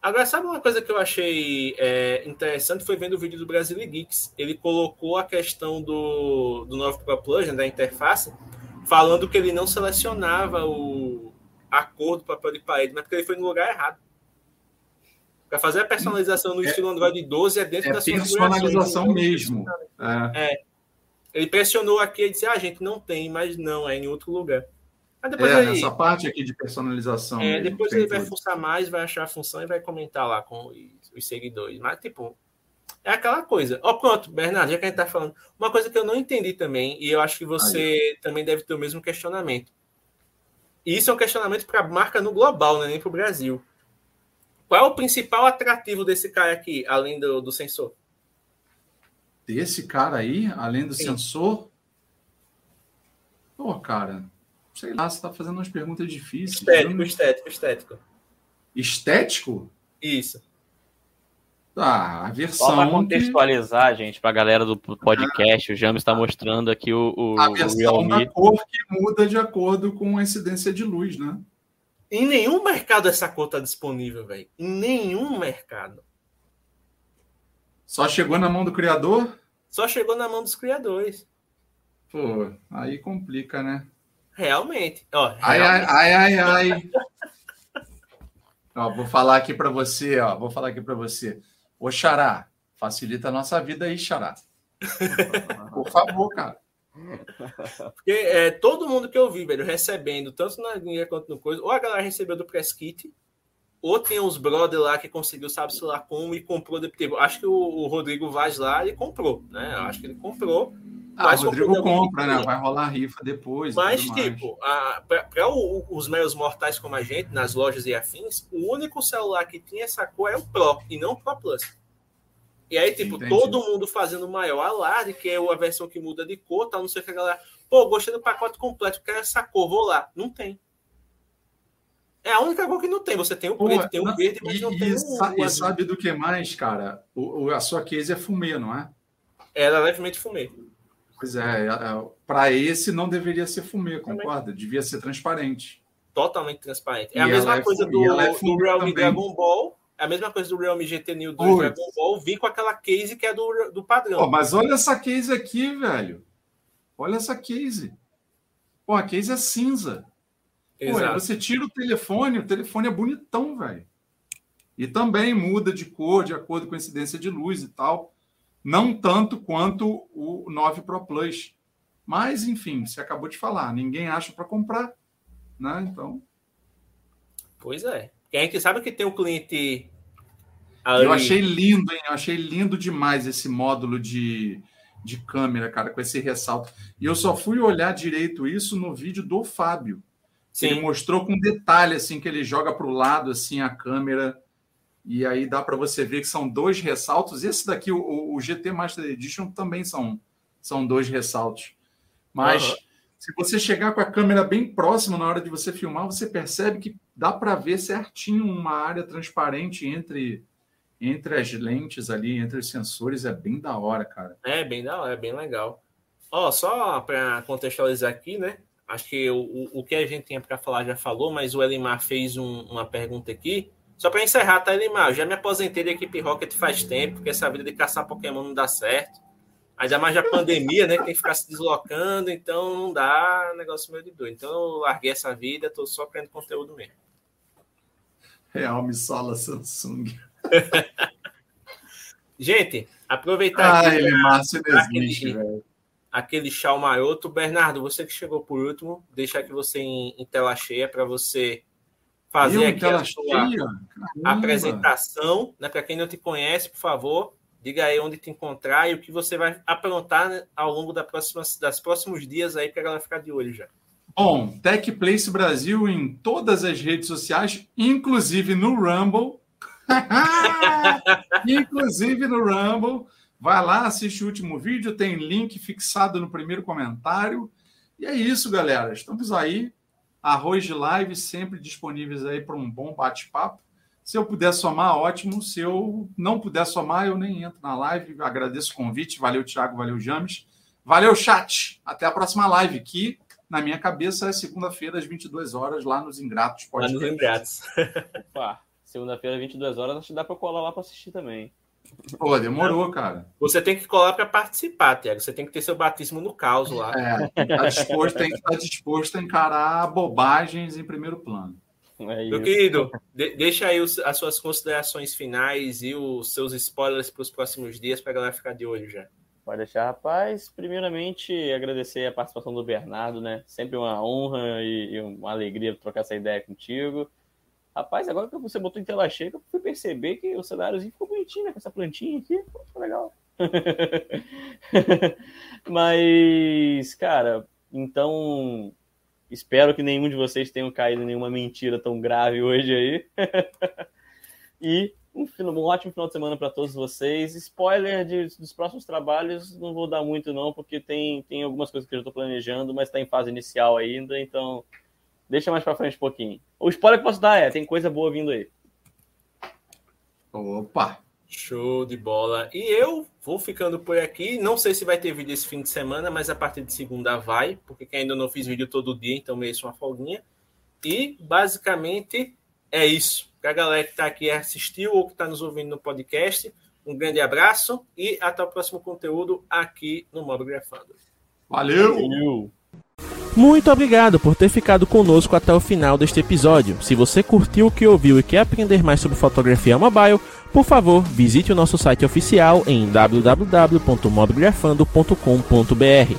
Agora, sabe uma coisa que eu achei é, interessante? Foi vendo o vídeo do Brasil Geeks. Ele colocou a questão do, do novo Pro Plus, né, da interface, falando que ele não selecionava o acordo papel de parede, mas porque ele foi no lugar errado. Para fazer a personalização no é, estilo Android 12 é dentro é da sua personalização mesmo. É. é. Ele pressionou aqui e disse: ah, a gente não tem, mas não, é em outro lugar. Mas depois é, ele, parte aqui de personalização. É, depois ele vai fuçar mais, vai achar a função e vai comentar lá com os, os seguidores. Mas, tipo, é aquela coisa. Ó, oh, pronto, Bernardo, já que a gente tá falando. Uma coisa que eu não entendi também, e eu acho que você Aí. também deve ter o mesmo questionamento. E isso é um questionamento para a marca no global, né? nem para o Brasil. Qual é o principal atrativo desse cara aqui, além do, do sensor? Desse cara aí, além do Sim. sensor? Pô, cara, sei lá, você está fazendo umas perguntas difíceis. Estético, não... estético, estético. Estético? Isso. Ah, a versão. Só para contextualizar, que... gente, para a galera do podcast, o James está mostrando aqui o, o, a versão o da cor que muda de acordo com a incidência de luz, né? Em nenhum mercado essa cor está disponível, velho. Em nenhum mercado. Só chegou na mão do criador? Só chegou na mão dos criadores. Pô, aí complica, né? Realmente. Ó, ai, ai, ai, ai, ai. ó, vou falar aqui para você, ó. Vou falar aqui para você. Ô, Xará, facilita a nossa vida aí, Xará. Por favor, cara. Porque é, todo mundo que eu vi, velho, recebendo, tanto na linha quanto no coisa, ou a galera recebeu do press kit, ou tem uns brother lá que conseguiu, sabe-se lá como, e comprou. Tipo, acho que o, o Rodrigo Vaz lá, ele comprou, né? Acho que ele comprou ah, o Rodrigo compra, né? Vai rolar rifa depois. Mas, tipo, para os meios mortais como a gente, nas lojas e afins, o único celular que tinha essa cor é o Pro e não o Pro Plus. E aí, tipo, Entendi. todo mundo fazendo maior alarde, que é a versão que muda de cor, tal, não sei o que a galera. Pô, gostei do pacote completo, quero essa cor, vou lá. Não tem. É a única cor que não tem. Você tem o preto, Pô, tem o verde, mas e, não tem e, o, o E sabe do que mais, cara? O, a sua case é fumê, não é? Ela é levemente fumê. Pois é, é, é para esse não deveria ser fumê, concorda? Devia ser transparente. Totalmente transparente. É a mesma é, coisa do, é do Realme. Dragon Ball. É a mesma coisa do Realme GT Neo 2 Dragon Ball. Vir com aquela case que é do, do padrão. Oh, mas olha essa case aqui, velho. Olha essa case. Pô, a case é cinza. Pô, você tira o telefone, o telefone é bonitão, velho. E também muda de cor, de acordo com a incidência de luz e tal não tanto quanto o 9 Pro Plus. Mas, enfim, você acabou de falar, ninguém acha para comprar, né? Então. Pois é. Quem a gente sabe que tem um cliente. Ali... Eu achei lindo, hein? Eu achei lindo demais esse módulo de, de câmera, cara, com esse ressalto. E eu só fui olhar direito isso no vídeo do Fábio. Sim. Ele mostrou com detalhe, assim, que ele joga para o lado, assim, a câmera e aí dá para você ver que são dois ressaltos. Esse daqui, o, o, GT Master Edition, também são, são dois ressaltos. Mas uhum. Se você chegar com a câmera bem próxima na hora de você filmar, você percebe que dá para ver certinho uma área transparente entre, entre as lentes ali, entre os sensores. É bem da hora, cara. É bem da hora, é bem legal. Ó, só para contextualizar aqui, né? Acho que o, o que a gente tinha para falar já falou, mas o Elimar fez um, uma pergunta aqui só para encerrar, tá, Elimar? Eu já me aposentei da equipe Rocket faz tempo, porque essa vida de caçar Pokémon não dá certo. Ainda mais a pandemia, né? Que tem que ficar se deslocando, então não dá negócio meio de doido. Então eu larguei essa vida, tô só criando conteúdo mesmo. Real me sola Samsung. Gente, aproveitar ah, ele Márcio desiste, velho. Aquele chau maroto. Bernardo, você que chegou por último, deixar aqui você em, em tela cheia para você fazer aqui a sua apresentação. Né? Para quem não te conhece, por favor, diga aí onde te encontrar e o que você vai aprontar né, ao longo da próxima, das próximos dias aí para ela ficar de olho já. Bom, Tech Place Brasil em todas as redes sociais, inclusive no Rumble. inclusive no Rumble. Vai lá, assiste o último vídeo, tem link fixado no primeiro comentário. E é isso, galera. Estamos aí. Arroz de live sempre disponíveis aí para um bom bate-papo. Se eu puder somar, ótimo. Se eu não puder somar, eu nem entro na live. Agradeço o convite. Valeu, Thiago. Valeu, James. Valeu, chat. Até a próxima live, que na minha cabeça é segunda-feira, às 22 horas, lá nos Ingratos Podcast. Lá nos Ingratos. Opa, segunda-feira, 22 horas, acho que dá para colar lá para assistir também. Pô, demorou, cara. Você tem que colar para participar, Tiago. Você tem que ter seu batismo no caos lá. É, tá disposto, tem que estar disposto a encarar bobagens em primeiro plano. É Meu querido, de, deixa aí os, as suas considerações finais e os seus spoilers para os próximos dias para a galera ficar de olho já. Pode deixar, rapaz. Primeiramente, agradecer a participação do Bernardo, né? Sempre uma honra e, e uma alegria trocar essa ideia contigo. Rapaz, agora que você botou em tela cheia, eu fui perceber que o cenáriozinho ficou bonitinho, né? Com essa plantinha aqui. Ficou legal. Mas, cara, então Espero que nenhum de vocês tenham caído em nenhuma mentira tão grave hoje aí. e um, um, ótimo final de semana para todos vocês. Spoiler de, dos próximos trabalhos, não vou dar muito não, porque tem, tem algumas coisas que eu estou planejando, mas está em fase inicial ainda, então deixa mais para frente um pouquinho. O spoiler que posso dar é, tem coisa boa vindo aí. Opa! Show de bola. E eu vou ficando por aqui. Não sei se vai ter vídeo esse fim de semana, mas a partir de segunda vai, porque ainda não fiz vídeo todo dia, então mereço uma folguinha. E basicamente é isso. Para a galera que está aqui assistiu ou que está nos ouvindo no podcast, um grande abraço e até o próximo conteúdo aqui no Mob Grafando. Valeu! Valeu. Muito obrigado por ter ficado conosco até o final deste episódio. Se você curtiu o que ouviu e quer aprender mais sobre fotografia mobile, por favor, visite o nosso site oficial em www.mobgrafando.com.br.